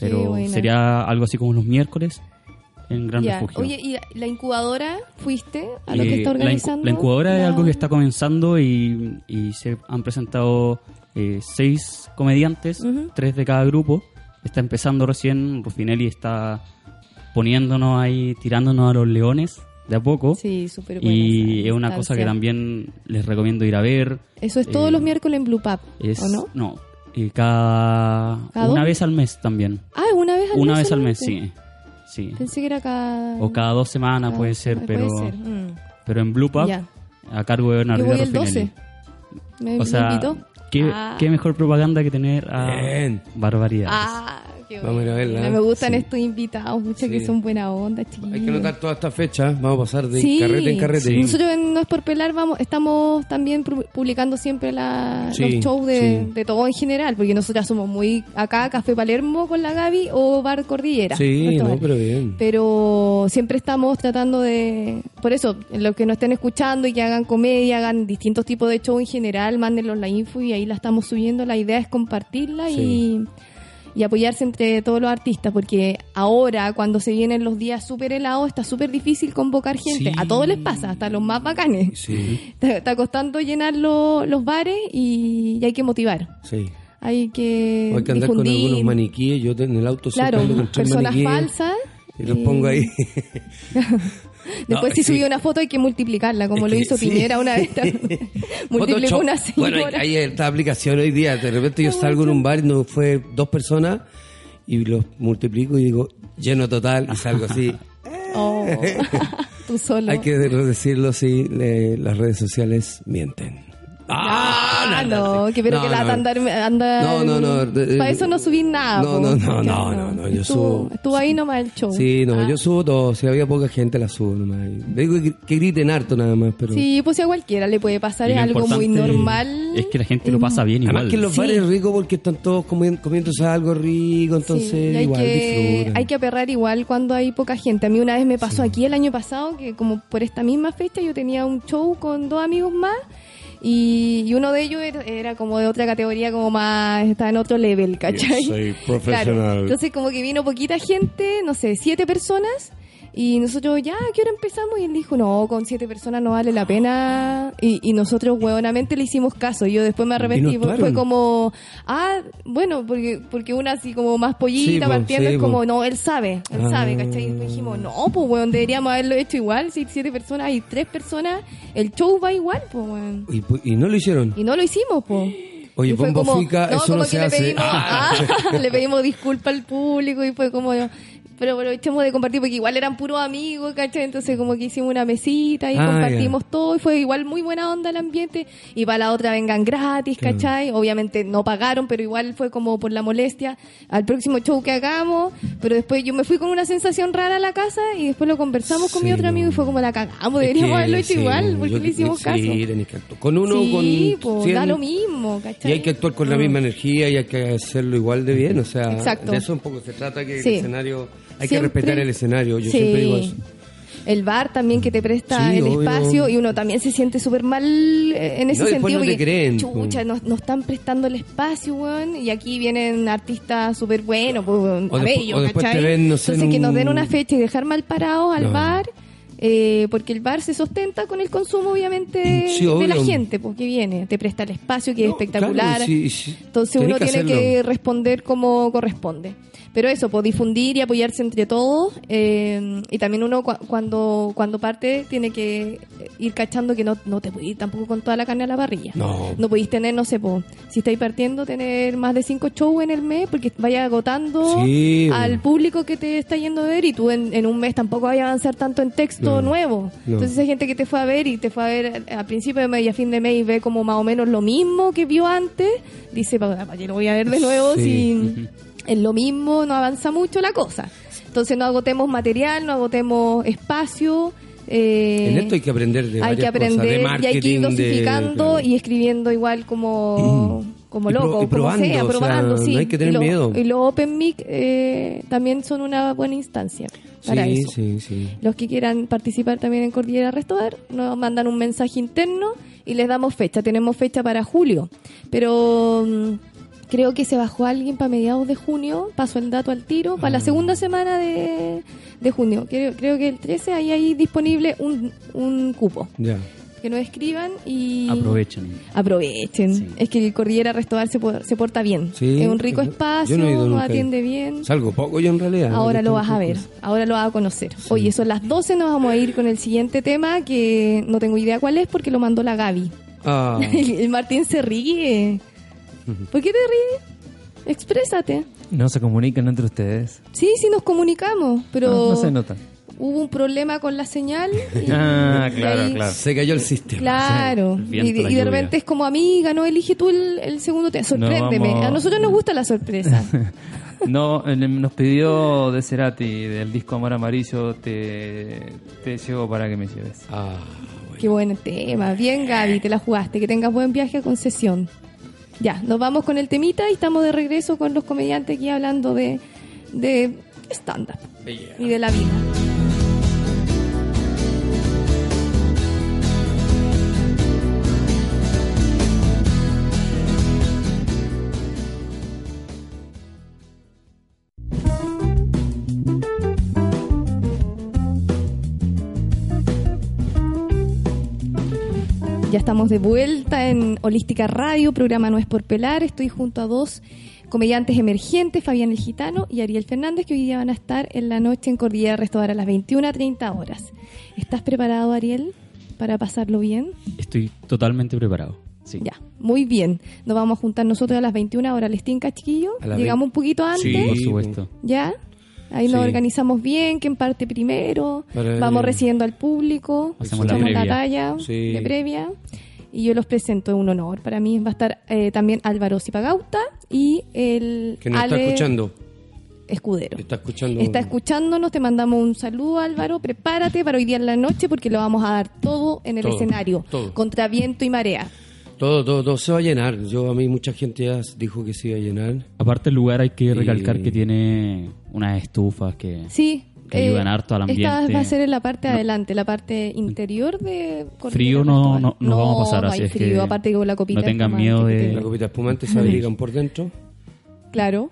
Pero sería algo así como los miércoles en Gran. Refugio. Oye, ¿y la incubadora fuiste a lo Eh, que está organizando? La, incubadora es algo que está comenzando y, y se han presentado eh, seis comediantes, Ujú. tres de cada grupo. Está empezando recién, Rufinelli está poniéndonos ahí, tirándonos a los leones de a poco. Sí, súper y es una cosa que también les recomiendo ir a ver. Eso es todos Eh, los miércoles en Blue Pub, Es, ¿o no? eh, cada, ¿Cada una vez al mes también. Ah, ¿es una vez al una mes. vez al mes, sí. Sí. Pensé que era cada... O cada dos semanas cada- puede ser, ah, pero, Puede ser. mm. pero en Blue Pub, Ya. a cargo de Yo Bernardino voy el Ruffinelli. 12. ¿Me, O me sea, invitó? ¿qué, Ah. qué mejor propaganda que tener a Bien. barbaridades. Ah, qué Vamos a ir a bueno. verla. Me gustan Sí. estos invitados, muchas Sí. que son buena onda, chiquillos. Hay que anotar todas estas fechas. Vamos a pasar de Sí. carrete en carrete. Sí. Nosotros en No es por pelar vamos, estamos también pu- publicando siempre la, Sí, los shows de, sí. de todo en general, porque nosotros somos muy acá, Café Palermo con la Gaby o Bar Cordillera. Sí, no, pero bien. Pero siempre estamos tratando de... Por eso, los que nos estén escuchando y que hagan comedia, hagan distintos tipos de show en general, mándenlos la info y ahí la estamos subiendo. La idea es compartirla y, y apoyarse entre todos los artistas, porque ahora, cuando se vienen los días súper helados, está súper difícil convocar gente. Sí. A todos les pasa, hasta los más bacanes. Sí, Está, está costando llenar lo- los bares y, y hay que motivar. sí. Hay que, Hay que andar con algunos maniquíes. Yo en el auto Claro, con tres personas maniquíes falsas. Y los pongo ahí. Después No, si sí. subí una foto hay que multiplicarla, como Es lo hizo sí. Piñera una vez. Multiplicó una Bueno, señora. hay, hay esta aplicación hoy día. De repente yo salgo en un bar y no fue dos personas y los multiplico y digo lleno total y salgo así. Oh, tú solo. Hay que decirlo así, le- las redes sociales mienten. ¡Ah! Ah, no, que pero No, que la no. andar, andar No, no, no, Para eso no subí nada. No, no, no, no, no, no, yo estuvo, subo- Estuvo ahí nomás el show. Sí, no, Ah. yo subo todo. Si había poca gente, la subo nomás. Digo que, que griten harto nada más, pero... Sí, pues si a cualquiera le puede pasar, es algo muy normal. Es que la gente lo pasa bien Además igual. que en los Sí. bares es rico porque están todos comi- comiéndose algo rico, entonces igual que, disfrutan. hay que aperrar igual cuando hay poca gente. A mí una vez me pasó aquí el año pasado que como por esta misma fecha yo tenía un show con dos amigos más y, y uno de ellos era, era como de otra categoría, como más, estaba en otro level, ¿cachai? soy Claro. profesional. Entonces como que vino poquita gente, no sé, siete personas. Y nosotros, ya, ¿a qué hora empezamos? Y él dijo, no, con siete personas no vale la pena. Y, y nosotros, huevonamente, le hicimos caso. Y yo después me arrepentí. no Fue- como, ah, bueno, porque porque una así como más Sí, pollita po, partiendo sí, es como, no, él sabe, él Ah. sabe, ¿cachai? Y dijimos, no, pues, weón, deberíamos haberlo hecho igual. Si siete personas y tres personas, el show va igual, pues, weón. Y, y no lo hicieron. Y no lo hicimos, pues. Oye, Y Bombo Fica, eso no se le hace. pedimos, ah, le pedimos disculpas al público y fue como, pero bueno, echemos de compartir porque igual eran puros amigos, ¿cachai? Entonces como que hicimos una mesita y Ah, compartimos todo y fue igual muy buena onda el ambiente y para la otra vengan gratis, ¿cachai? Obviamente no pagaron, pero igual fue como por la molestia al próximo show que hagamos, pero después yo me fui con una sensación rara a la casa y después lo conversamos con mi otro amigo y fue como la cagamos, deberíamos haberlo hecho sí, igual, porque yo- le hicimos sí, caso. Con uno, sí, con pues, da lo mismo, ¿cachai? Y hay que actuar con la misma energía y hay que hacerlo igual de bien. O sea, Exacto. de eso un poco se trata que el escenario. Hay Siempre- que respetar el escenario. Yo Sí. siempre digo eso. El bar también que te presta Sí, el obvio. espacio y uno también se siente súper mal eh, en ese No, sentido. no porque, creen, chucha, nos, nos están prestando el espacio, weón. Y aquí vienen artistas súper buenos, pues, weón, O a después- bello, o después ¿cachai? ven, no sé, Entonces en que nos den un- una fecha y dejar mal parados al No. bar. eh, porque el bar se sostenta con el consumo, obviamente, Sí, de la gente, porque viene, te presta el espacio que es espectacular. claro, sí, sí. Entonces uno que tiene hacerlo. que responder como corresponde. Pero eso, pues difundir y apoyarse entre todos. eh, y también uno cua- cuando cuando parte tiene que ir cachando que no, no te puedes ir tampoco con toda la carne a la parrilla. No. No podéis tener, no sé, po, si estáis partiendo, tener más de cinco shows en el mes porque vaya agotando Sí, al público que te está yendo a ver y tú en, en un mes tampoco vayas a avanzar tanto en texto No. nuevo. No. Entonces hay gente que te fue a ver y te fue a ver a principio de mes y a fin de mes y ve como más o menos lo mismo que vio antes, dice, ¿para qué lo voy a ver de nuevo Sí. si es lo mismo, no avanza mucho la cosa? Entonces no agotemos material, no agotemos espacio. eh, En esto hay que aprender de hay que cosas, aprender de y hay que ir de- dosificando y escribiendo igual como, como Y pro- loco, y como probando, sea, o sea, probando, sí. no hay que tener y lo- miedo. Y los open mic eh, también son una buena instancia para sí, eso. sí, sí. Los que quieran participar también en Cordillera Restobar nos mandan un mensaje interno y les damos fecha. Tenemos fecha para julio, pero mm, creo que se bajó alguien para mediados de junio. Paso el dato al tiro para la segunda semana de, de junio. Creo, creo que el 13 ahí hay disponible un, un cupo. Ya. Que nos escriban y Aprovechen. aprovechen. Sí. Es que el Cordillera Restobar se, por- se porta bien. Sí, es un rico espacio, nos ahí. atiende bien. Salgo poco yo en realidad. Ahora lo vas a ver, ahora lo vas a conocer. Oye, son las 12, nos vamos a ir con el siguiente tema que no tengo idea cuál es porque lo mandó la Gaby. Ah, El Martín se ríe. ¿Por qué te ríes? Exprésate. No se comunican entre ustedes. Sí, sí nos comunicamos, pero No, no se nota. hubo un problema con la señal. y- Ah, y claro, ahí- claro. se cayó el sistema. Claro, el viento, y, de, y repente es como amiga, no elige tú el, el segundo tema, sorpréndeme. vamos- A nosotros nos gusta la sorpresa. No, nos pidió de Cerati del disco Amor Amarillo, te, te llevo para que me lleves. Ah, bueno. Qué buen tema. Bien, Gaby, te la jugaste. Que tengas buen viaje a concesión. Ya, nos vamos con el temita y estamos de regreso con los comediantes aquí hablando de, de stand-up y de la vida. Estamos de vuelta en Holística Radio, programa No es por pelar. Estoy junto a dos comediantes emergentes, Fabián el Gitano y Ariel Fernández, que hoy día van a estar en la noche en Cordillera Restaurar a las 21 a 30 horas. ¿Estás preparado, Ariel, para pasarlo bien? Estoy totalmente preparado. Sí. Ya, muy bien. Nos vamos a juntar nosotros a las 21 horas. ¿Les tinca, chiquillo? Llegamos un poquito antes. Sí. Por supuesto. ¿Ya? Ahí nos Sí. organizamos bien, quién parte primero, Para- vamos recibiendo al público, Hacemos la la talla Sí. de previa y yo los presento, es un honor. Para mí va a estar eh, también Álvaro Zipagauta y el Que nos está escuchando. Escudero. Está escuchando. Está escuchándonos, te mandamos un saludo Álvaro, prepárate para hoy día en la noche porque lo vamos a dar todo en el Todo, escenario, todo. contra viento y marea. Todo, todo, todo se va a llenar. Yo a mí mucha gente ya dijo que se iba a llenar. Aparte el lugar hay que recalcar Y- que tiene unas estufas que... Sí. eh, Que ayudan harto al Esta ambiente. va a ser en la parte de adelante, la parte interior de Cordillera Frío no, no, no vamos a pasar, no así hay es frío, que aparte con la copita no tengan espumante miedo de... La copita espumante se abrigan por dentro. Claro,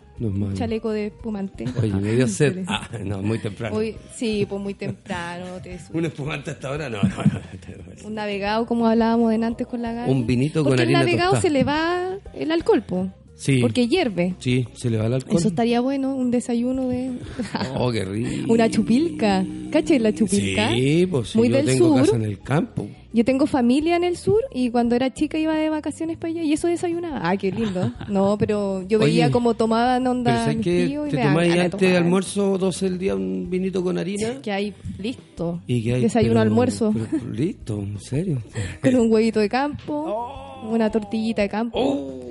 chaleco de espumante. Oye, me dio sed. Ah, no, muy temprano. Hoy- sí, pues muy temprano. te ¿Un espumante hasta ahora? No, no, no. un navegado, como hablábamos de antes con la Gaby. Un vinito con harina el navegado tostada. se le va el alcohol, po. Sí. Porque hierve. Sí, se le va el alcohol. Eso estaría bueno, un desayuno de... Oh, qué rico. Una chupilca. ¿Cachai la chupilca? Sí, pues sí, Muy yo del tengo sur. casa en el campo. Yo tengo familia en el sur y cuando era chica iba de vacaciones para allá y eso desayunaba. Ah, qué lindo. No, pero yo veía Oye, cómo tomaban Pero onda ¿sabes mis que tíos y te me daban tomáis antes de almuerzo 12 del día un vinito con harina? Que hay listo. Y que hay, Desayuno, pero- almuerzo. pero- listo, en serio. Con un huevito de campo, una tortillita de campo. Oh,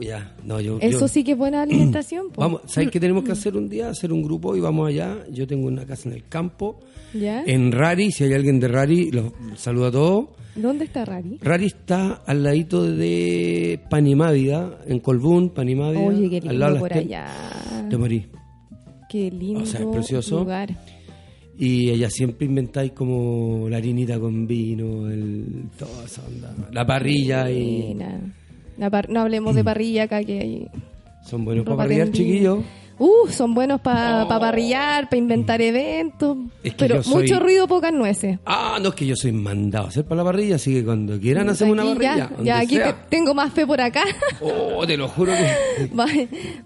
ya, no, yo. Eso yo- sí que es buena alimentación. po. Vamos, ¿sabes qué tenemos que hacer un día? Hacer un grupo y vamos allá. Yo tengo una casa en el campo, ¿Ya? en Rari. Si hay alguien de Rari, los saludo a todos. ¿Dónde está Rari? Rari está al ladito de Panimávida, en Colbún, Panimávida. Oye, qué al lado de por allá. Te morí. Qué lindo O sea, es precioso. lugar. Y ella siempre inventáis como la harinita con vino, el, toda esa onda. La parrilla y... Buena. La par- no hablemos de parrilla acá que hay Son buenos para parrillar, chiquillos. Uh, son buenos para parrillar, para inventar eventos. Es que pero soy- mucho ruido, pocas nueces. Ah, no, es que yo soy mandado a hacer para la parrilla, así que cuando quieran hacemos una parrilla. ya, aquí te- tengo más fe por acá. Oh, te lo juro que... Va-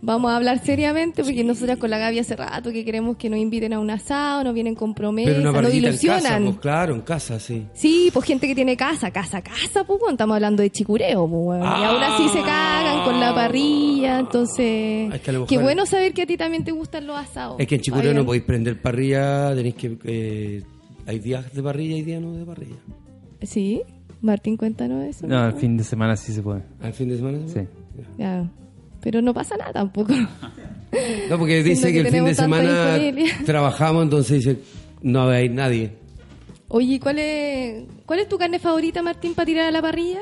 Vamos a hablar seriamente porque nosotras con la Gaby hace rato que queremos que nos inviten a un asado, nos vienen con promesas, Pero una nos parrillita en ilusionan. casa, pues claro, en casa, sí. Sí, pues gente que tiene casa, casa, casa, pues bueno, estamos hablando de chicureo, pues bueno. Y Ah. aún así se cagan con la parrilla, entonces... Qué bueno saber que a ti también te gustan los asados. Es que en Chicureo no podéis prender parrilla, tenéis que... eh, hay días de parrilla y días no de parrilla. Sí, Martín, cuéntanos eso. No, el fin de semana sí se puede. ¿Al fin de semana? Sí. Ya. Pero no pasa nada tampoco. No, porque dice que, que el fin de semana trabajamos, entonces dice, no veis nadie. Oye, ¿cuál es, ¿cuál es tu carne favorita, Martín, para tirar a la parrilla?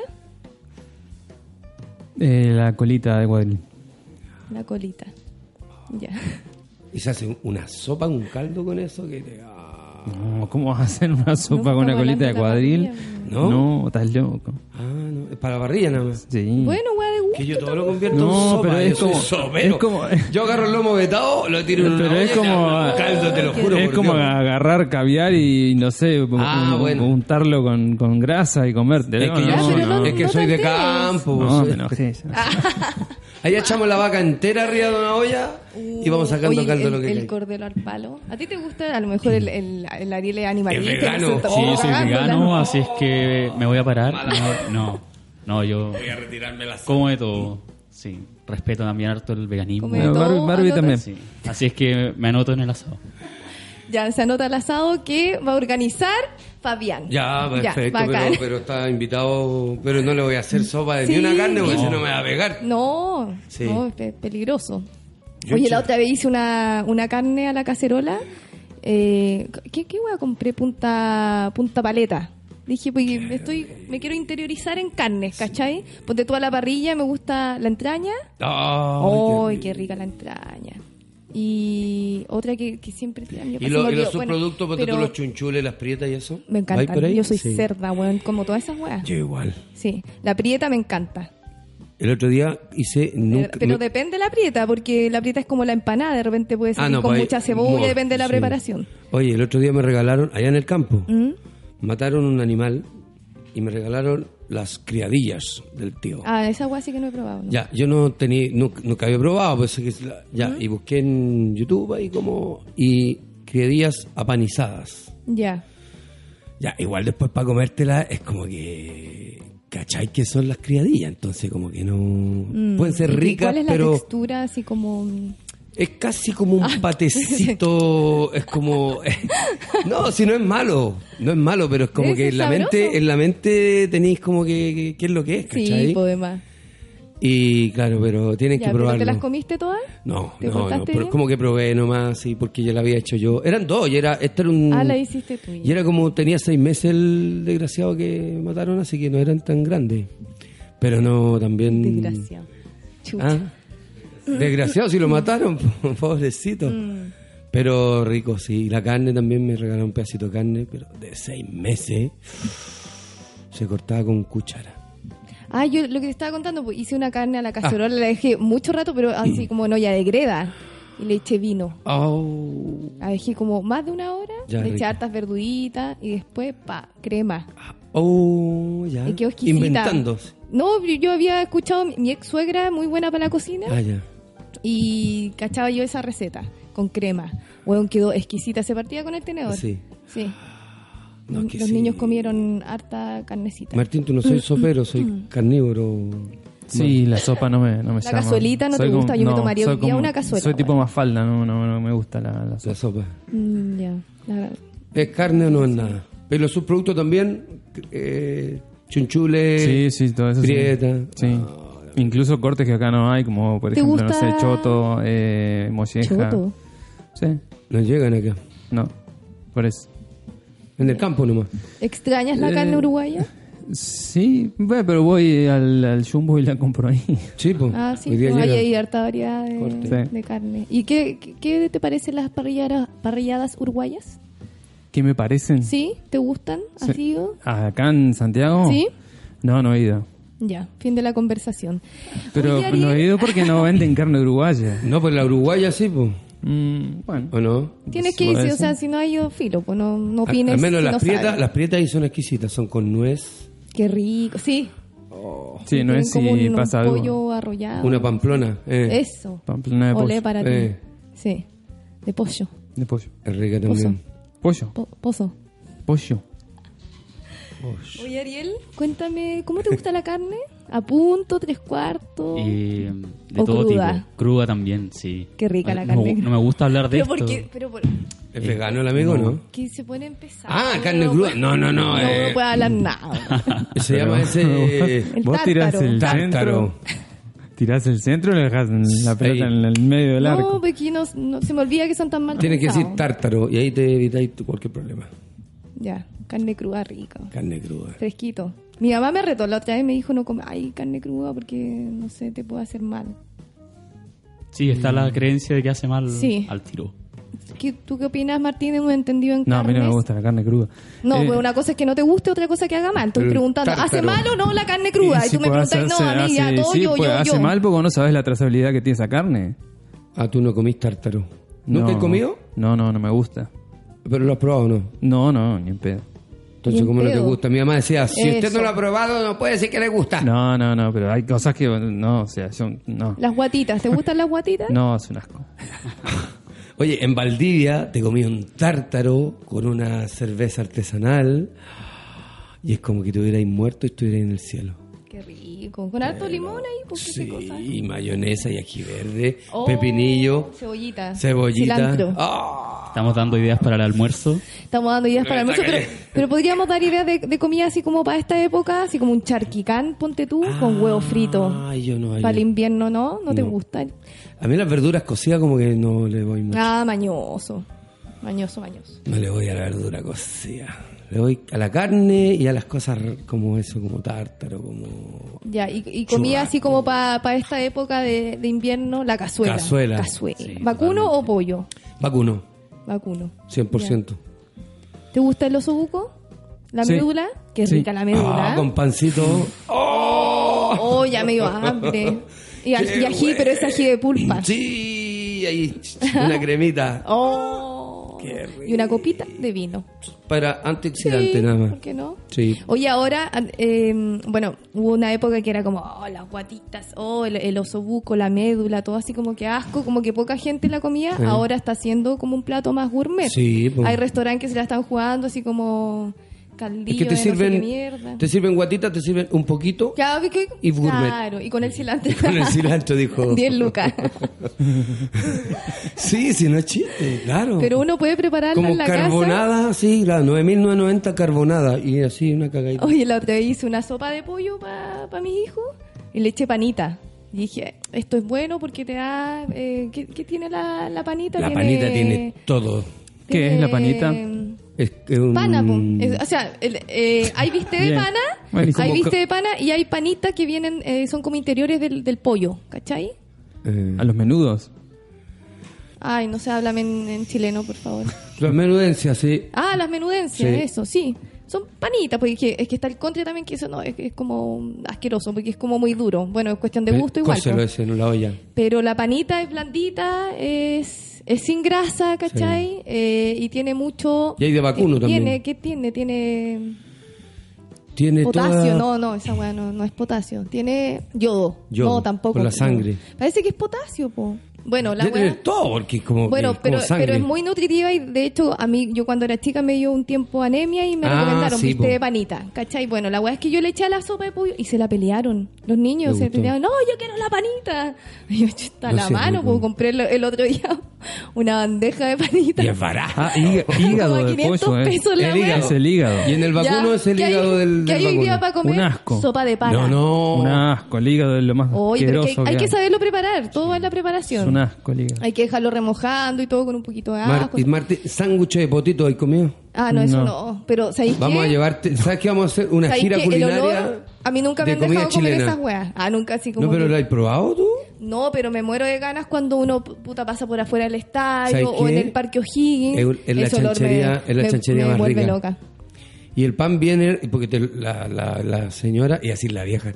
Eh, la colita de cuadril. La colita. Ya. Y se hace una sopa, un caldo con eso que te... ah. No, ¿cómo vas a hacer una sopa No, con una colita de cuadril? parrilla. ¿No? No, estás loco. Ah, no, es para la parrilla nada más. Sí. Bueno, weá de gusto. Que yo todo lo convierto No, en sopa. pero es como- es como- Yo agarro el lomo vetado, lo tiro en una Pero es olla y como- un caldo, te lo juro. es como Dios. agarrar caviar y no sé, Ah, un- bueno. untarlo con, con grasa y comerte. Es que, yo soy, es que no soy de campo. No, me enojé. Ahí echamos la vaca entera arriba de una olla y vamos sacando Oye, caldo el, lo que el hay. cordero al palo. ¿A ti te gusta a lo mejor el, el, el Ariel es animalista? Es vegano. Sí, soy vegano, la- así es que me voy a parar. No, no, no, yo Voy a retirarme las como de todo. Sí, respeto también harto el veganismo. Barbie- Barbie también. Sí, así es que me anoto en el asado. Ya se anota el asado que va a organizar Fabián. Ya, perfecto, bacán. pero, pero está invitado, pero no le voy a hacer sopa de Sí. ni una carne porque No. si no me va a pegar. No, Sí. no, es pe- peligroso. Yo Oye, la otra vez hice una, una carne a la cacerola. Eh, ¿Qué, qué hueá compré? Punta, punta paleta. Dije, pues estoy, me quiero interiorizar en carnes, ¿cachai? Ponte tú a la parrilla, me gusta la entraña. Ay, ¡Ay, qué rica la entraña! Y otra que, que siempre tiran. yo Y, lo- me y los. Bueno, subproductos, tú los chunchules, las prietas y eso. Me ¿Hay encantan. Yo soy Sí. cerda, weón, como todas esas weas. Yo igual. Sí, la prieta me encanta. El otro día hice... Pero, Nunca, pero nu- depende de la prieta, porque la prieta es como la empanada, de repente puede ser Ah, no, con pues mucha cebolla, depende de la sí. preparación. Oye, el otro día me regalaron, allá en el campo, ¿Mm? mataron un animal y me regalaron las criadillas del tío. Ah, esa wea sí que no he probado. ¿no? Ya, yo no tenía, nunca, nunca había probado, pues ya, y busqué en YouTube ahí como, y criadillas apanizadas. Ya. Ya, igual después para comértela es como que, ¿cachai que son las criadillas? Entonces como que no, Mm. pueden ser ¿Y ricas, ¿Cuál es la pero textura así como Es casi como Ah. un patecito, es como... no, si no es malo, no es malo, pero es como que en la mente, en la mente tenéis como que, qué es lo que es, ¿cachai? Sí, demás. Y claro, pero tienen Ya, que ¿pero probarlo. te las comiste todas? No, ¿Te no, no, pero bien? como que probé nomás, sí, porque ya la había hecho yo. Eran dos, y era, este era un... Ah, la hiciste tú. Y era como, tenía seis meses el desgraciado que mataron, así que no eran tan grandes. Pero no, también... Desgraciado. Chucha. Ah, desgraciado si lo mataron, pobrecito. Mm. Pero rico, sí. La carne también me regalaron un pedacito de carne, pero de seis meses se cortaba con cuchara. Ah, yo lo que te estaba contando, pues hice una carne a la Ah. cacerola, la dejé mucho rato, pero así como no, ya de greda. Y le eché vino. Oh, La dejé como más de una hora, Ya, le eché hartas verduritas y después, pa, crema. oh, ya. Y quedó exquisita. Inventando. No, yo había escuchado, mi- mi ex suegra muy buena para la cocina Ah, ya. Y cachaba yo esa receta con crema. Bueno, quedó exquisita, se partía con el tenedor. Sí. Sí. No, Los que los sí. niños comieron harta carnecita. Martín, tú no soy sopero, soy Mm. carnívoro. Sí, la sopa no me, no me La llama. cazuelita no te gusta, yo me tomaría soy hoy día una cazuela, Soy tipo más falda, no, no, no me gusta la, la sopa. La sopa. Mm, ya. La- ¿Es carne o no es nada? Pero los subproductos también, eh, chunchules, Sí, sí, todo eso. Sí. Incluso cortes que acá no hay, como por ¿Te ejemplo, no gusta- sé, choto, eh, molleja. Choto. Sí, No llegan acá. no, por eso. En el campo nomás. ¿Extrañas la Eh, carne uruguaya? Sí, bueno, pero voy al, al jumbo y la compro ahí. Sí, pues. Ah, sí, pues, hay, harta variedad de. Sí. de carne. ¿Y qué, qué, qué te parecen las parrilladas, parrilladas uruguayas? ¿Qué me parecen? ¿Sí? ¿Te gustan? Sí. ¿Has ido? ¿Acá en Santiago? ¿Sí? No, no he ido. Ya, fin de la conversación. Pero Oye, no he ido porque no venden carne uruguaya. No, pues la uruguaya sí, pues. Mm, bueno. ¿O no? Tienes que irse, o sea, si no hay ido, filo, pues no, no Al- opines Al menos si las no prietas, las prietas ahí son exquisitas, son con nuez, Qué rico, sí. Sí, no es como si un pasa algo. pollo arrollado. una pamplona. Eh, Eso. Pamplona de pollo. Olé para ti. Eh. Sí, de pollo. De pollo. es rica también. Pollo. Po- pozo. Pollo. Oye, Ariel, cuéntame, ¿cómo te gusta la carne? ¿A punto, tres cuartos? Y, mm, de ¿O todo cruda? tipo. Cruda también, sí. Qué rica la No- carne. No, me gusta hablar de pero esto. porque, pero por ¿Es vegano el amigo no? que se pone empezar. Ah, carne cruda. No, no, no. No, eh, no puedo hablar nada. se llama ese El Vos tirás el tártaro. centro. Tirás el centro y le dejas la pelota Ahí. en el medio del No, arco. porque no, no- se me olvida que son tan mal Tienes que decir tártaro y ahí te evitáis tu- cualquier problema. Ya, carne cruda rica. Carne cruda. Fresquito. Mi mamá me retó la otra vez me dijo no come ay, carne cruda porque no sé, te puede hacer mal. Sí, está la creencia de que hace mal Sí. al tiro. ¿Qué, ¿Tú qué opinas, Martín? Hemos entendido en No, a mí no me gusta la carne cruda. No, Eh, pues una cosa es que no te guste, otra cosa es que haga mal. Estoy preguntando, ¿hace mal o no la carne cruda? Y, sí tú me preguntas, no, a mí ya todo sí, yo, puede- yo, hace yo. mal porque no sabes la trazabilidad que tiene esa carne. Ah, tú no comís tártaro. ¿Nunca No. has comido? No, no, no me gusta. Pero lo has probado o no. No, no, ni en pedo. Entonces, ¿cómo no te gusta? Mi mamá decía, si usted no lo ha probado, no puede decir que le gusta. No, no, no, pero hay cosas que no, o sea, son no. Las guatitas, ¿te gustan las guatitas? No, es un asco. Oye, en Valdivia te comí un tártaro con una cerveza artesanal y es como que te hubierais muerto y estuvierais en el cielo. Qué rico. Con harto limón ahí, pues qué cosa. Sí, mayonesa y ají verde, Oh, pepinillo, Cebollita. cebollita. Cilantro. Ah, Estamos dando ideas para el almuerzo. Estamos dando ideas para el almuerzo, pero, pero podríamos dar ideas de, de comida así como para esta época, así como un charquicán, ponte tú, con huevo frito. Ay, yo no. ay, Para el invierno, ¿no? ¿No te No. gusta? A mí las verduras cocidas como que no le voy mucho. Ah, mañoso. Mañoso, mañoso. No le voy a la verdura cocida. Le voy a la carne y a las cosas como eso, como tártaro, como... Ya, y, y comida así como para esta época de, de invierno, la cazuela. Cazuela. Cazuela. Sí, ¿Vacuno o pollo? Vacuno, Vacuno. 100%. ¿Te gusta el oso buco? ¿La Sí. médula? Qué Sí. rica la médula. Ah, con pancito. Oh, ya me dio hambre. Y ají, pero es ají de pulpa. Sí, ahí, una cremita. Oh. Y una copita de vino. Para antioxidante Sí, nada más. ¿Por qué no? Sí. Oye, ahora, eh, bueno, hubo una época que era como, oh, las guatitas, oh, el, el osobuco, la médula, todo así como que asco, como que poca gente la comía. Sí. Ahora está siendo como un plato más gourmet. Sí, po. Hay restaurantes que se la están jugando así como caldillo Es que te de no sé sirven, te sirven guatitas, te sirven un poquito. Claro, que- y gourmet. Claro, y con el cilantro. Con el cilantro, dijo. 10 lucas. Sí, sí, no es chiste, claro. Pero uno puede prepararla Como en la casa. carbonada, sí, claro, 9.990 carbonada. Y así una cagadita. Oye, la otra vez hice una sopa de pollo para mis hijos y le eché panita. Y dije, esto es bueno porque te da... Eh, ¿qué, qué tiene la, la panita? La panita tiene todo. ¿Qué es la panita? Es que un... Pana, po. Es- o sea, el- eh, hay biste de pana, hay Como co- de pana y hay panitas que vienen, eh, son como interiores del, del pollo, ¿cachai? eh, A los menudos. Ay, no sé, háblame en, en chileno, por favor. las menudencias, sí. Ah, las menudencias, Sí. eso, sí. Son panitas, porque es que, es que está el contra también, que eso no, es, es como asqueroso, porque es como muy duro. Bueno, es cuestión de gusto igual. Cóselo po. ese en la olla. Pero la panita es blandita, es, es sin grasa, ¿cachai? Eh, y tiene mucho... Y hay de vacuno eh, también. Tiene, ¿Qué tiene? Tiene Tiene potasio, toda... no, no, esa weá no, no es potasio. Tiene yodo. Yodo, no, tampoco. por la sangre. Parece que es potasio, po. Bueno, la weá... todo, porque es como, Bueno, que- pero, como sangre. pero es muy nutritiva y de hecho a mí, yo cuando era chica me dio un tiempo anemia y me Ah, recomendaron sí, viste de panita, ¿cachai? Bueno, la weá es que yo le eché a la sopa de pollo y se la pelearon. Los niños se gustó. pelearon, no, yo quiero la panita. Y yo, está No la mano, pues compré el, el otro día una bandeja de panita. Y es barato. Ah, hí- hígado de 500 pollo, ¿eh? pesos la El hígado. Es el hígado. Y en el vacuno Ya, es el ¿qué hay- hígado del, ¿Qué del hay hoy día vacuno. para comer? Un asco. Sopa de pana. No, no. Un asco, el hígado es lo más Oye, pero que asqueroso hay, hay que saberlo preparar, todo va en la Es preparación. un asco el hígado. Hay que dejarlo remojando y todo con un poquito de Mar- asco. y Marti, sándwich de potito hay comido. Ah, no, eso No. no. Pero, ¿sabéis Vamos qué? a llevarte, ¿sabes qué vamos a hacer? Una ¿Sabéis gira qué? El culinaria olor, a mí nunca me han dejado comer chilena. esas weas. Ah, nunca así como No, pero que- ¿lo has probado tú? No, pero me muero de ganas cuando uno puta pasa por afuera del estadio ¿Sabes o en el Parque O'Higgins. Es- es la chanchería- es la me, chanchería me más rica. loca. Y el pan viene, porque te- la, la, la señora, y así la vieja,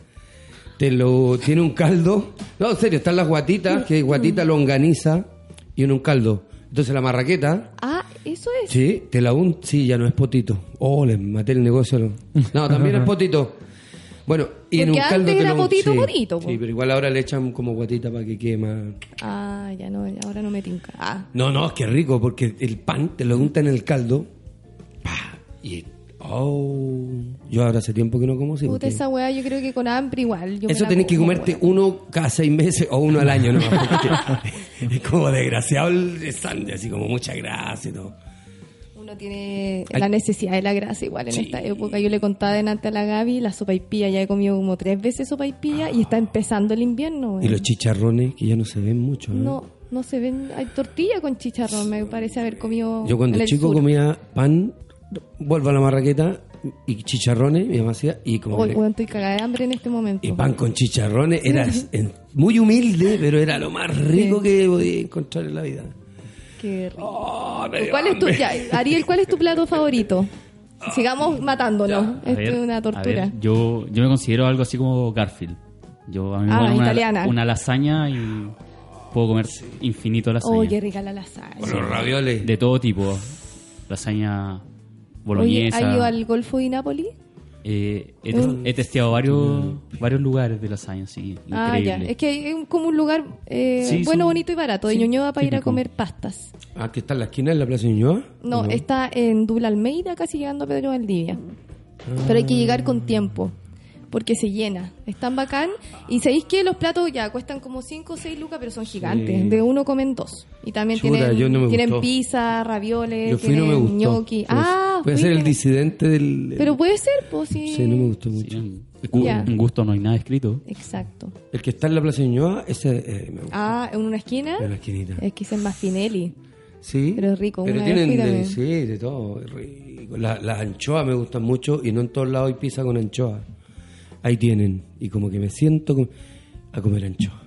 te lo tiene un caldo. No, en serio, están las guatitas, que guatita longaniza y en un caldo. Entonces la marraqueta, Ah, eso es. sí, te la un, sí, ya no es potito. Oh, le maté el negocio. No, No, también es potito. Bueno, y en un caldo antes te era potito, sí, potito, po. Sí, pero igual ahora le echan como guatita para que quede más. Ah, ya no, ahora no me tinca. Ah, No, no, es que rico, porque el pan te lo unta en el caldo. pa, Y. Oh. Yo ahora hace tiempo que no como así. puta, esa wea yo creo que con hambre igual. yo Eso tenés que comerte wea. uno cada seis meses o uno al año, ¿no? Es como desgraciado el stand, así como mucha grasa y todo. Uno tiene Ay. la necesidad de la grasa igual en Sí. esta época. Yo le contaba delante a la Gaby, la sopa y pilla, ya he comido como tres veces sopa y pilla y está empezando el invierno. Y los chicharrones, que ya no se ven mucho. ¿eh? No, no se ven. Hay tortilla con chicharrón, me parece haber comido. Yo cuando en el chico sur. comía pan, vuelvo a la marraqueta y chicharrones, mi mamá hacía, y como Hoy, estoy cagada de hambre en este momento. y pan con chicharrones era muy humilde, pero era lo más rico que podía encontrar en la vida. Qué rico. Oh, me ¿Cuál es tu, ya, Ariel, ¿cuál es tu plato favorito? Sigamos matándonos. Esto es una tortura. ver, yo, yo me considero algo así como Garfield. Yo a mí me Ah, ponen una, una lasaña y puedo comer infinito lasaña. Oh, qué rica la lasaña. Con los ravioles. De todo tipo. Lasaña Oye, boloñesa. ¿has ido al Golfo de Nápoli? Eh, he, Mm. he testeado varios, varios lugares de lasaña, sí. Ah, Increíble. ya. Es que hay un- como un lugar eh, Sí, bueno, son- bonito y barato de sí, Ñuñoa para ir a comer pastas. Ah, que está en la esquina de la Plaza Ñuñoa. No, está en Dula Almeida, casi llegando a Pedro Valdivia. Pero hay que llegar con tiempo, porque se llena. Es tan bacán. Y sabéis que los platos ya cuestan como 5 o 6 lucas, pero son gigantes. Sí. De uno comen dos. Y también Chuta, tienen, yo no me tienen gustó. pizza, ravioles, Yo fui no tienen gustó. gnocchi. Pues, Ah, a ser el disidente del. Pero puede ser, pues sí. Sí, no me gustó Sí, mucho. en, gu- Ya. en gusto no hay nada escrito. Exacto. El que está en la Plaza Ñuñoa, ese eh, me gusta. Ah, en una esquina. En la esquinita. Es que es más Finelli. Sí. Pero es rico, Pero una tienen de, sí, de todo. es rico. La- Las anchoas me gustan mucho y no en todos lados hay pizza con anchoa. Ahí tienen. Y como que me siento a comer anchoa.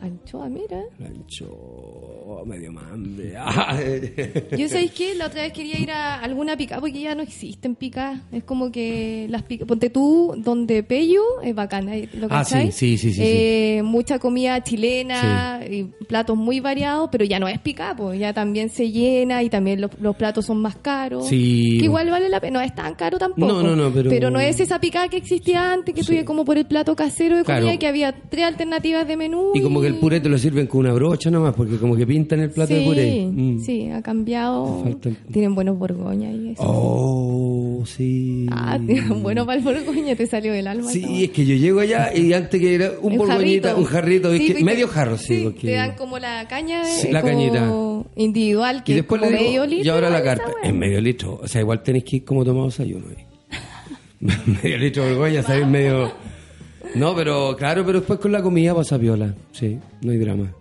Anchoa, mira. La anchoa, medio hambre. Yo sabéis que la otra vez quería ir a alguna pica porque ya no existen picas. Es como que las picas. Ponte tú, donde Pello es bacán. ¿eh? ¿Lo Ah, sí, sí, sí, sí, Eh, Mucha comida chilena y platos muy variados, pero ya no es pica, pues ya también se llena y también los, los platos son más caros. Sí. Que igual vale la pena. No es tan caro tampoco. No, no, no, pero- no es esa pica que existía antes, que ibas como por el plato casero de comida Claro. y que había tres alternativas de menú. y como que que el puré te lo sirven con una brocha nomás, porque como que pintan el plato sí, de puré. Mm. sí, ha cambiado. Tienen buenos borgoñas y eso. Oh, sí. Ah, tienen bueno para el borgoña, te salió del alma. Sí, es que yo llego allá y antes que era un, borgoñita, un jarrito, es Sí, que- medio jarro, sí. porque- te dan como la caña de, Sí, la cañita. individual, que y después es le como digo, medio litro. y ahora la carta, en medio litro. O sea, igual tenéis que ir como tomado desayuno medio litro de borgoña, ¿sabes? Medio... No, pero claro, pero después con la comida pasa piola. Sí, no hay drama.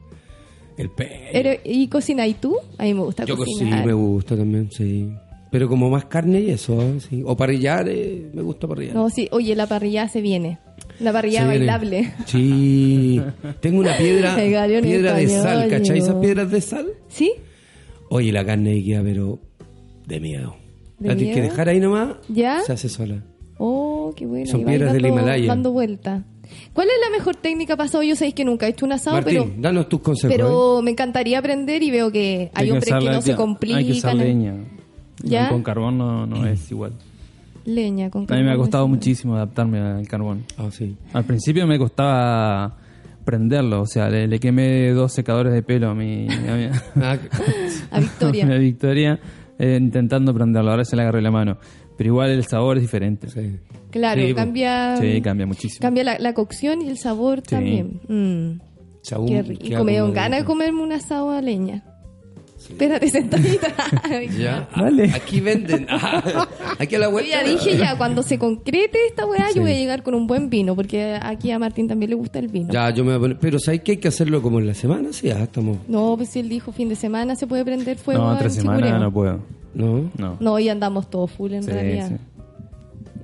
El pe... ¿Y cocina y tú? A mí me gusta Yo sí, cocinar. me gusta también, sí. Pero como más carne y eso, ¿eh? sí. O parrillar, eh, me gusta parrillar. No, sí, oye, la parrilla se viene. La parrilla Se viene. bailable. Sí. Tengo una piedra, piedra de sal, ¿cachai? Esas piedras de sal. ¿Sí? Oye, la carne ahí queda, pero de miedo. ¿De la tienes que dejar ahí nomás, ¿Ya? se hace sola. Oh, qué bueno. Son piedras del dando- Himalaya. Dando vuelta. ¿Cuál es la mejor técnica pasado? Yo sabéis que nunca he hecho un asado, Martín, pero, danos tus consejos. ¿eh? pero me encantaría aprender y veo que hay, hombres que no se Hay que usar complican. leña. ¿Ya? Con carbón no, no es igual. Leña con A mí me ha carbón, costado muchísimo adaptarme al carbón. Ah, sí. Al principio me costaba prenderlo, o sea, le, le quemé dos secadores de pelo a mi, a mi, Ah, A Victoria. a Victoria eh, intentando prenderlo. Ahora se le agarré la mano. Pero igual el sabor es diferente. sí. Claro, Sí, cambia. Sí, cambia muchísimo. Cambia la, la cocción y el sabor Sí. también. Mm, qué rico. Me dio como- ganas de comerme un asado a leña. Espérate, sentadita. Ya. Vale. Aquí venden. Ah, aquí a la Yo vuelta. ya dije ya, cuando se concrete esta weá, Sí. yo voy a llegar con un buen vino, porque aquí a Martín también le gusta el vino. Ya, yo me voy a poner. Pero ¿sabes que hay que hacerlo como en la semana? Sí, ya estamos. No, pues si él dijo fin de semana se puede prender fuego. No, entre semana no puedo. ¿No? No. No, y andamos todos full en Sí, realidad. sí.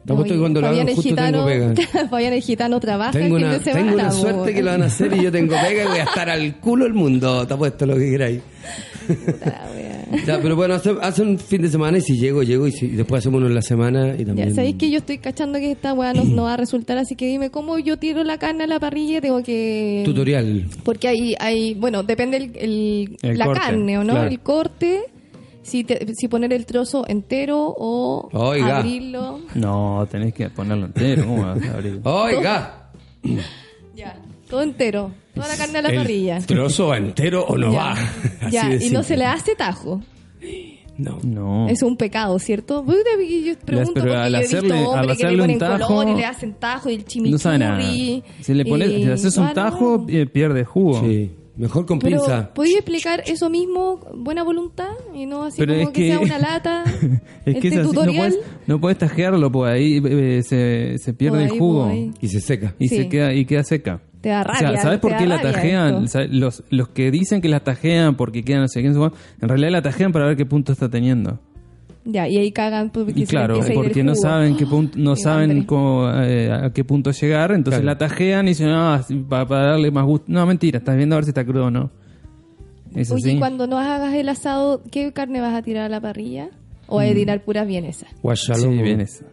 Te apuesto que cuando lo hagan el justo gitano, tengo pega. Fabián el gitano trabaja Tengo el una, fin de semana. tengo una po, suerte que lo van a hacer y yo tengo pega y voy a estar al culo del mundo. Te apuesto lo que queráis. puta, wea. Ya, pero bueno, hace, hace un fin de semana y si llego, llego y, si, y después hacemos uno en la semana y también. Ya sabéis que yo estoy cachando que esta weá no, no va a resultar, así que dime cómo yo tiro la carne a la parrilla, tengo que... Tutorial. Porque hay, hay bueno, depende el, el- El la corte, carne, ¿o no? claro. El corte, si, te- si poner el trozo entero o Oiga. abrirlo. No, tenés que ponerlo entero. ¿Cómo vas a abrir? Oiga, Ya, todo entero, toda la carne a la ¿el parrilla. trozo va entero o no ya, va? Así ya, y no se le hace tajo. No. No. Es un pecado, ¿cierto? Yo pregunto pero porque al yo he visto hacerle- al hombres que le un ponen tajo, color y le hacen tajo y el chimichurri. No sabe nada. Si le, pones, y- si le haces un Ah, tajo, no. eh, pierde jugo. Sí, mejor con Pero, pinza. ¿podéis explicar eso mismo, buena voluntad? Y no así Pero como es que, que- sea una lata. es que este es así, no tutorial. puedes, no puedes tajearlo, pues ahí eh, se, se pierde Pues el ahí, jugo pues ahí. Y se seca. y Sí. se queda y queda seca. Te da O rabia. sea, ¿sabes por qué la tajean? Los, los que dicen que la tajean porque quedan no sé qué, no en realidad la tajean para ver qué punto está teniendo. Ya, y ahí cagan porque Y claro, porque no saben qué punto, no saben cómo, eh, a qué punto llegar, entonces Claro. la tajean y dicen, ah, sí, para, para darle más gusto. No, mentira, estás viendo a ver si está crudo o no. Es Oye, así. y cuando no hagas el asado, ¿qué carne vas a tirar a la parrilla? ¿O vas a tirar puras vienesas? Sí, Guachalomo. vienes.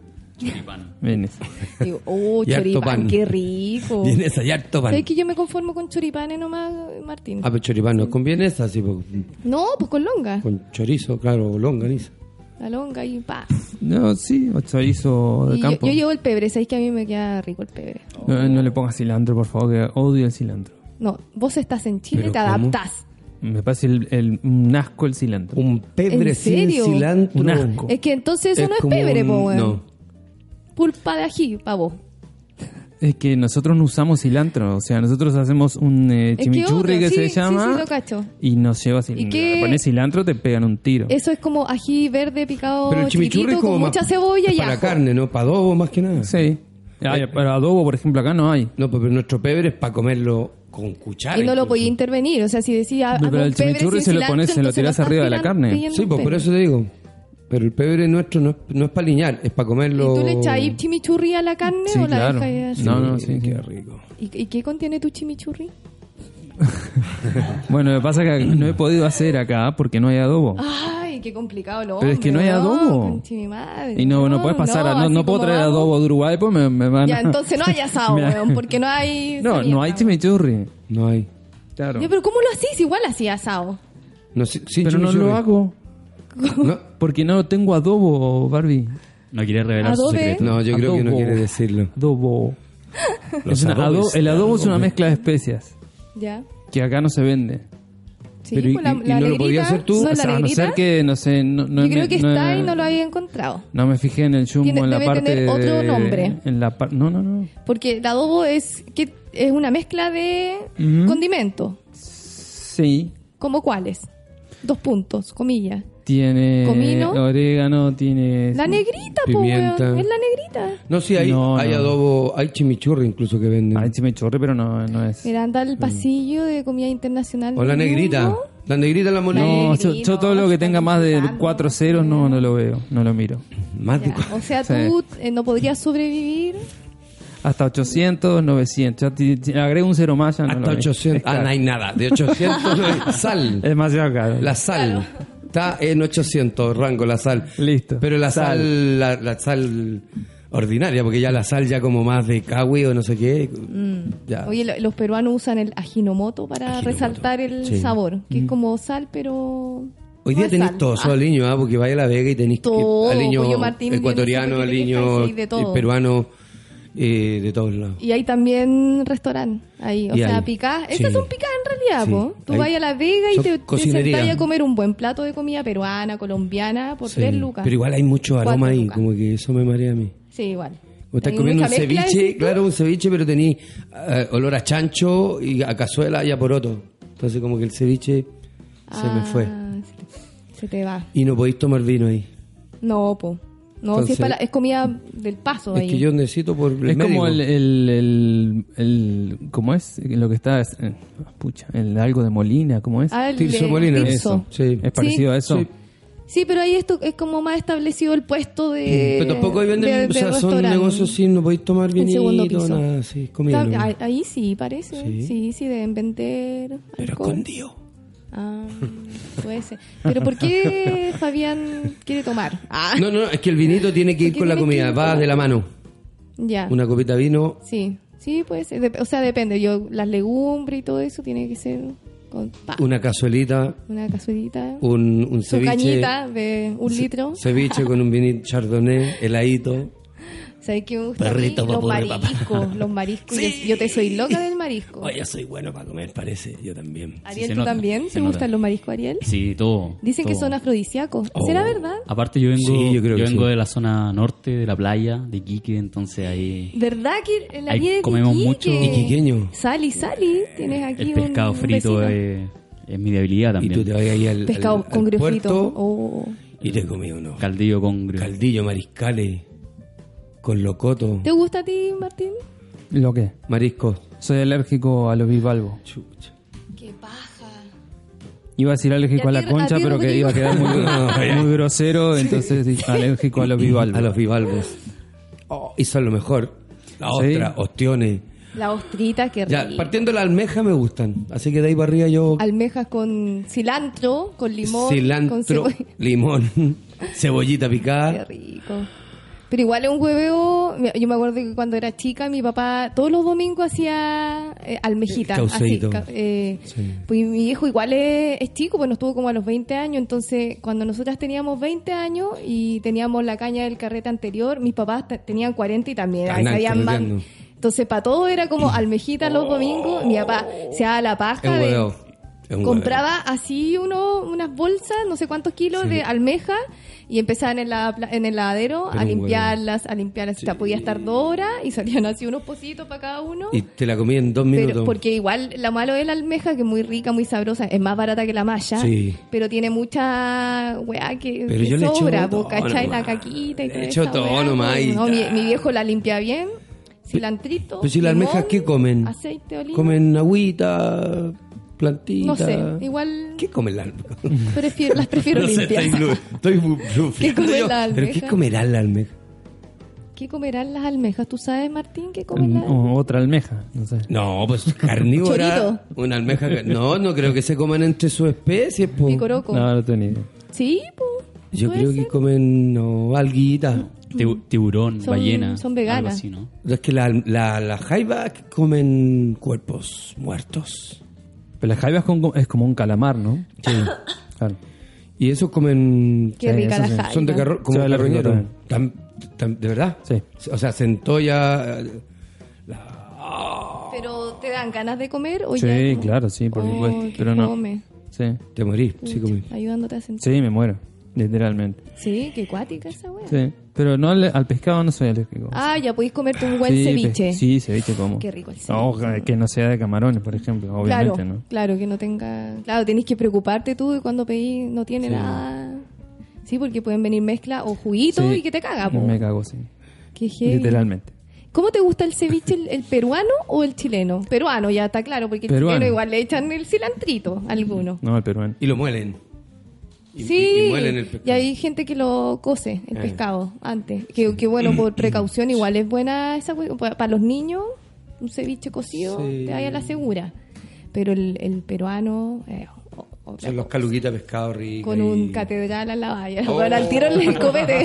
Vienes. Digo, oh, Y choripán, qué rico. Vienes allá harto pan. ¿Sabes que yo me conformo con choripanes nomás, Martín? Ah, pero choripán no es con vienesa, así, pues, No, pues con longa. con chorizo, claro, o longaniza. La longa y pa. No, sí, o chorizo de Y campo. yo llevo el pebre, ¿sabéis que a mí me queda rico el pebre? No, no le pongas cilantro, por favor, que odio el cilantro. No, vos estás en Chile, ¿Pero te cómo? adaptás. Me parece el, el- un asco el cilantro. Un pebre ¿En sin serio? cilantro. Un asco. Es que entonces eso no es pebre, un- po, weón. No. Pulpa de ají, pa' vos. Es que nosotros no usamos cilantro, o sea, nosotros hacemos un eh, que chimichurri otro, que, sí, se sí, llama sí, lo cacho. y nos lleva cilantro. qué? Le pones cilantro, te pegan un tiro. Eso es como ají verde picado Pero el chimichurri chiquitito es como con más mucha cebolla es y para ajo. carne, ¿no? Para adobo más que nada. Sí. Ah, pero adobo, por ejemplo, acá no hay. No, pues, pero nuestro pebre es para comerlo con cuchara. Y no lo incluso. podía intervenir. O sea, si decía. Pero el chimichurri se lo pones- se lo tirás arriba de la carne. Sí, pues por eso te digo. Pero el pebre nuestro no es, no es para liñar, es para comerlo. ¿Y tú le echáis chimichurri a la carne Sí, o la claro. dejas así? No, no, sí, qué rico. ¿Y, y qué contiene tu chimichurri? Bueno, me pasa que no he podido hacer acá porque no hay adobo. Ay, qué complicado lo Pero es que no hay adobo. madre. Y no, no puedes pasar, a- no, así no puedo traer vamos. adobo de Uruguay, pues me, me van Ya, a- entonces no hay asado, weón, porque no hay... No, no sarrienta, hay chimichurri. No hay. Claro. Ya, pero ¿cómo lo hacís? Igual hacía asado. No, sí- Pero no lo hago. No, Porque no tengo adobo, Barbie. No quiere revelar su Adobe. secreto. no, yo creo que no quiere decirlo. Adobo. Los Es una- adobes. ado- el adobo es una mezcla de especias. Ya. que acá no se vende. Sí, Pero, ¿y- pues la, y- y la no lo podías hacer tú? ¿no O es sea, la a no ser que, no sé, no, no Yo creo que no- está y no lo había encontrado. No me fijé en el Tiene- en la debe parte tener otro de- nombre. En la par- no, no, no. Porque el adobo es que es una mezcla de Ujú. condimentos. Sí. ¿Como cuáles? Dos puntos, comillas. Tiene Comino. orégano, tiene... La negrita, po, Pimienta. weón. Es la negrita. No, sí, hay, No, hay no. adobo, hay chimichurri incluso que venden. Ay, sí me chorre, pero no, no es... Mira, anda al pasillo de comida internacional. o la negrita. La negrita la moneda. No, yo, yo todo lo que tenga más de cuatro ceros no, no lo veo, no lo miro. Más de O sea, Sí. tú eh, no podrías sobrevivir. Hasta 800, 900. Ya ti- ti- agrego un cero más, ya no Hasta lo veo. 800. Es Ah, no hay nada. De 800 no hay sal. Es demasiado caro. La sal. Está en 800 rango la sal. Listo. Pero la sal, Sal. la, la sal ordinaria, porque ya la sal ya como más de kawi o no sé qué. Ya. Oye, lo- los peruanos usan el ajinomoto para Ajinomoto, resaltar el sí. sabor, que es como sal, pero. Hoy no día es tenéis todo, Ah, solo aliño, ¿ah? porque vaya a la Vega y tenéis aliño no ecuatoriano, aliño peruano, eh, de todos lados. Y hay también restaurante ahí, o Y sea, hay, picadas. sí. Estas son picadas en realidad, Sí, po. Tú vas a La Vega y te, te sentás a comer un buen plato de comida peruana, colombiana, por tres lucas. Pero igual hay mucho aroma ahí, lucas. como que eso me marea a mí. Sí, igual. O estás comiendo un ceviche, claro, un ceviche, pero tenéis eh, olor a chancho y a cazuela y a poroto. Entonces como que el ceviche se me Ah, fue. Se te va. Y no podéis tomar vino ahí. No, po. No, si Entonces- es, para- es comida del paso Es ahí. que yo necesito por el Es como el, el, el, el- ¿Cómo es? Lo que está... es- eh, pucha, el algo de Molina, ¿cómo es? Ah, Tirso de Molina. Tirso. Sí. ¿Es parecido a eso? Sí. Sí, pero ahí esto es como más establecido el puesto de. Pero tampoco ahí venden, de- o de sea, son negocios sin, no podéis tomar En segundo vinito, nada así, comida. Ahí- sí, parece. Sí. Sí, sí, deben vender. Pero escondido. Ah, puede ser. Pero ¿por qué Fabián quiere tomar? Ah, No, no, es que el vinito tiene que ir ¿Por qué con la comida, va de la mano. ya. Una copita de vino, Sí, sí, puede ser. Dep- o sea, depende. Yo, las legumbres y todo eso tiene que ser con una cazuelita, una cazuelita. un, un ceviche. cañita de un litro. Ceviche con un vinito chardonnay, heladito. ¿Sabes qué me gusta? a mí? Perrito los de papá. mariscos. Los mariscos. Yo, yo te soy loca del marisco. Oye, soy bueno para comer, parece. Yo también. Ariel, se ¿tú nota, también? ¿Te gustan los mariscos, Ariel? Sí, todo. Dicen que todo. son afrodisíacos. Oh. ¿Será verdad? Aparte yo vengo, Sí, yo creo que vengo sí. de la zona norte de la playa, de Quique, entonces ahí ¿Verdad que Ahí Ariel es comemos de mucho- Iquique? Iquiqueño. Sali, Sali. Tienes aquí el pescado un frito es, es mi debilidad Y también. tú te vas ahí al, Pescado al- con al puerto Oh. y te comí unos Caldillo con grio. caldillo mariscales con locoto, ¿Te gusta a ti, Martín? ¿Lo qué? mariscos. Soy alérgico a los bivalvos. Chucha. ¡Qué paja! Iba a decir ¿Y alérgico a a la concha, pero que iba a quedar muy, muy grosero, entonces sí, alérgico a los bivalvos. A los bivalvos. Oh, y son lo mejor. La Sí. ostra, ostiones. La ostrita, qué Ya, rico. partiendo de la almeja me gustan. Así que de ahí para arriba yo... Almejas con cilantro, con limón. con cilantro, cebolla. limón, cebollita Qué picada. rico. Pero igual es un hueveo. Yo me acuerdo que cuando era chica, mi papá todos los domingos hacía eh, almejitas. Así, Cauceíto. ca- eh, Sí. Pues mi viejo igual es, es chico, pues nos tuvo como a los 20 años. Entonces, cuando nosotras teníamos 20 años y teníamos la caña del carrete anterior, mis papás te- tenían 40 y también Andan sabían más. Entonces, para todo era como almejitas los domingos. Mi papá se daba la paja de compraba así uno, unas bolsas, no sé cuántos kilos Sí. de almeja y empezaban en, la, en el ladero Era a limpiarlas, a limpiarlas. Sea, podía estar dos horas y salían así unos pocitos para cada uno. Y te la comí en dos minutos. Pero, porque igual lo malo de la almeja, que es muy rica, muy sabrosa, es más barata que la malla, Sí. pero tiene mucha weá que, Pero que yo le echo sobra, ¿cachai? La caquita y Le todo echo esa todo nomás y No, mi, mi viejo la limpia bien, cilantrito. Pero si las almejas, ¿qué comen? Aceite oliva. Comen agüita, plantita. No sé, igual ¿Qué comen las almejas? prefiero, las prefiero No sé, limpias. estoy, estoy blu- blufeando come yo. la ¿Pero qué comerán las almejas? ¿Qué comerán las almejas? ¿Tú sabes, Martín, qué comen las O otra almeja, no sé. No, pues carnívora. Una almeja. que- No, no creo que se coman entre sus especies. po. Picoroco. No, no idea. Sí, po. Yo creo que comen no, alguita. Tibu- tiburón, Son- ballena. son veganas. Algo así, ¿no? Es que las la, la jaivas comen cuerpos muertos. Pero la jaiba es como, es como un calamar, ¿no? Sí. Claro. Y esos comen. Qué Sí, rica eso la jaiba. Son de carro, como Sí, la carroñero. tam- ¿De verdad? Sí. O sea, centolla. eh, la- Pero ¿te dan ganas de comer o Sí, ya? claro, sí, por Oh, supuesto. qué Pero no. fome. Sí, Te morís, sí, comí. Ayudándote a sentir. sí, me muero, literalmente. Sí, qué cuática esa wea. Sí, pero no al, al pescado no soy alérgico. Ah, ya podéis comerte un buen Sí, ceviche. sí, ceviche como. Qué rico el No, ceviche. que no sea de camarones, por ejemplo, Claro, obviamente, ¿no? claro, que no tenga... Claro, tenés que preocuparte tú de cuando pedís no tiene nada... Sí, porque pueden venir mezcla o juguito Sí, y que te caga, po. Me cago, sí. Qué heavy. Literalmente. ¿Cómo te gusta el ceviche, el, el peruano o el chileno? Peruano, ya está claro, porque el Peruano. chileno igual le echan el cilantrito, algunos. No, el peruano. Y lo muelen. Y, Sí, y- y muelen el pescado. y hay gente que lo cose, el Eh. pescado, antes. Que, que bueno, por precaución igual es buena esa para los niños, un ceviche cocido, Sí. te vaya a la segura. Pero el, el peruano, eh, Son los caluguitas pescado rico. con y- un catedral a la valla. Oh. Bueno, al tiro el copete.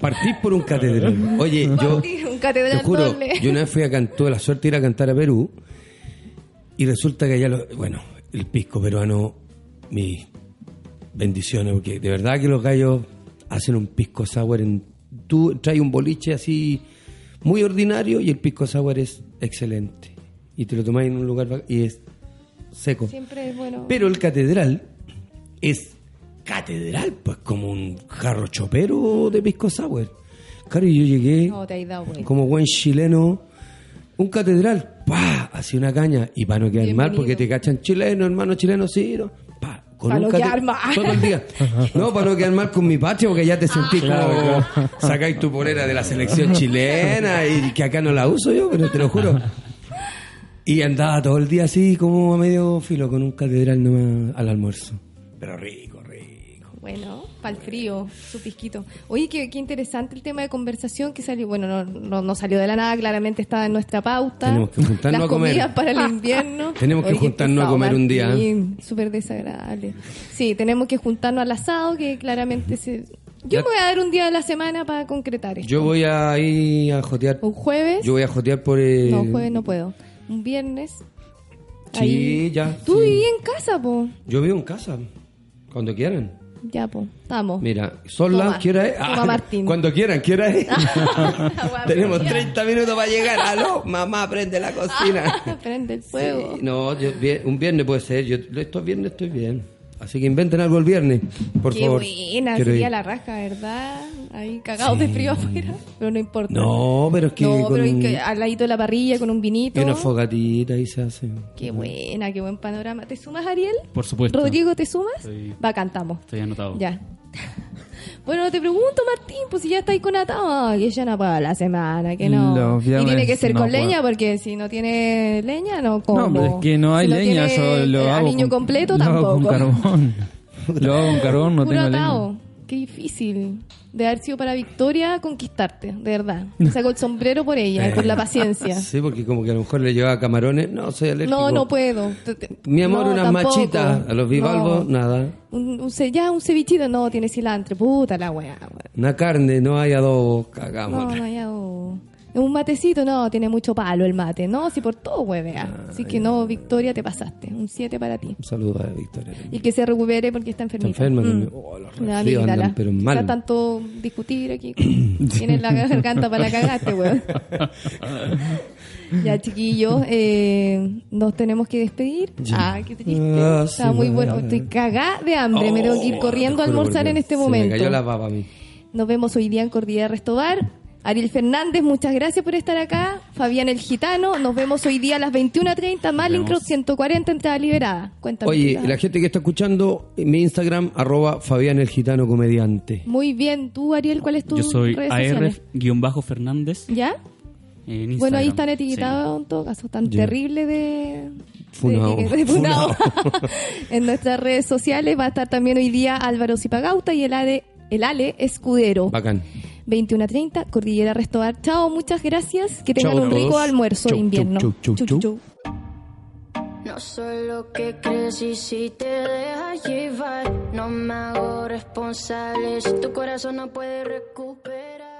Partís por un catedral. Oye, yo. Un catedral Te juro, doble. yo una vez fui a cantar, la suerte de ir a cantar a Perú y resulta que allá, lo, bueno, el pisco peruano, mis bendiciones, porque de verdad que los gallos hacen un pisco sour en... Tú traes un boliche así muy ordinario y el pisco sour es excelente. Y te lo tomáis en un lugar y es seco. Siempre es bueno. Pero el catedral es catedral, pues como un jarro chopero de pisco sour. Claro, y yo llegué No, te has dado cuenta. como buen chileno, un catedral, pa, así una caña, y para no quedar mal, porque te cachan chileno, hermano chileno, sí, ¿no? Pa, con Pa' un no quedar mal. todo el día. No, para no quedar mal con mi patria, porque ya te sentís como sacáis tu polera de la selección chilena y que acá no la uso yo, pero te lo juro. Y andaba todo el día así como a medio filo con un catedral nomás al almuerzo. Pero rico. Bueno, para el frío, su pisquito. Oye, qué, qué interesante el tema de conversación que salió. Bueno, no, no, no salió de la nada, claramente estaba en nuestra pauta. Tenemos que juntarnos Las a comer. comidas para el invierno. Tenemos que Oye, juntarnos a comer un día. Súper desagradable. Sí, tenemos que juntarnos al asado, que claramente se... Yo me voy a dar un día de la semana para concretar esto. Yo voy a ir a jotear. Un jueves. Yo voy a jotear por el... No, jueves no puedo. Un viernes. Sí, Ahí. ya. Tú sí. en casa, po. Yo vivo en casa. Cuando quieran. Ya, po. Estamos. Mira, son las... ¿Qué hora es? Toma, Martín. Cuando quieran, ¿qué hora es? Agua Tenemos fría. 30 minutos para llegar. ¡Aló! Mamá, prende la cocina. Prende el fuego. Sí, no, yo- un viernes puede ser. Yo estos viernes estoy bien. Así que inventen algo el viernes, por Qué favor. buena, Quiero sería ir. la raja, ¿verdad? Ahí cagados de frío afuera, pero no importa. No, pero es que No, con pero es un- que al ladito de la parrilla con un vinito. y una fogatita ahí se hace. Qué buena, qué buen panorama. ¿Te sumas, Ariel? Por supuesto. Rodrigo, ¿te sumas? Estoy- Va, cantamos. Estoy anotado. Ya. Bueno, te pregunto, Martín, pues si ya estáis con atado, que ya no puedo la semana, que no. Y tiene que ser no con puedo. leña, porque si no tiene leña, no como. No, pero es que no hay Si leña, tiene, yo lo eh, hago con, completo lo hago tampoco. con carbón. lo hago con carbón, no Puro tengo atado. leña. Qué difícil. De haber sido para Victoria conquistarte, de verdad. Me saco el sombrero por ella, y por la paciencia. Sí, porque como que a lo mejor le llevaba camarones. No, soy alérgico. No, no puedo. Mi amor, no, unas tampoco. machitas. A los bivalvos, No. nada. Un, un ya, un cevichito, no, tiene cilantro. Puta la weá. Una carne, no hay adobo. Cagamos. No, no hay algo. Un matecito, no, tiene mucho palo el mate. No, si por todo huevea. Así que no, Victoria, te pasaste. Un 7 para ti. Un saludo a Victoria. Y que se recupere porque está Está enfermita. enferma Mm. también. Oh, los La resfríos andan, pero mal. Está tanto discutir aquí. Tienes la garganta para la cagaste, weón. ya, chiquillos, eh, nos tenemos que despedir. Ah, qué triste. Ah, Está sí, muy bueno. Estoy cagada de hambre. me tengo que ir Oh, corriendo a almorzar en este Se momento. Me cayó la baba a mí. Nos vemos hoy día en Cordillera Restobar. Ariel Fernández, muchas gracias por estar acá. Fabián el Gitano, nos vemos hoy día a las 21.30. Malincroft 140, entrada liberada. Cuéntame. Oye, la gente que está escuchando, mi Instagram, arroba Fabián el Gitano Comediante. Muy bien. ¿Tú, Ariel, cuál es tu Yo soy? AR-Fernández ¿Ya? Bueno, ahí están Sí. etiquetados en todo caso. Tan terrible de... Funao. de- de funao. Funao. en nuestras redes sociales va a estar también hoy día Álvaro Zipagauta y el Ale, el Ale Escudero. Bacán. 21 a 30, Cordillera Restobar. Chao, muchas gracias. Que tengan Chao a un rico almuerzo de Chau, invierno. chau, chau, Chau, chau, chau. chau. No soy lo que crees y si te dejas llevar, no me hago responsable si tu corazón no puede recuperar.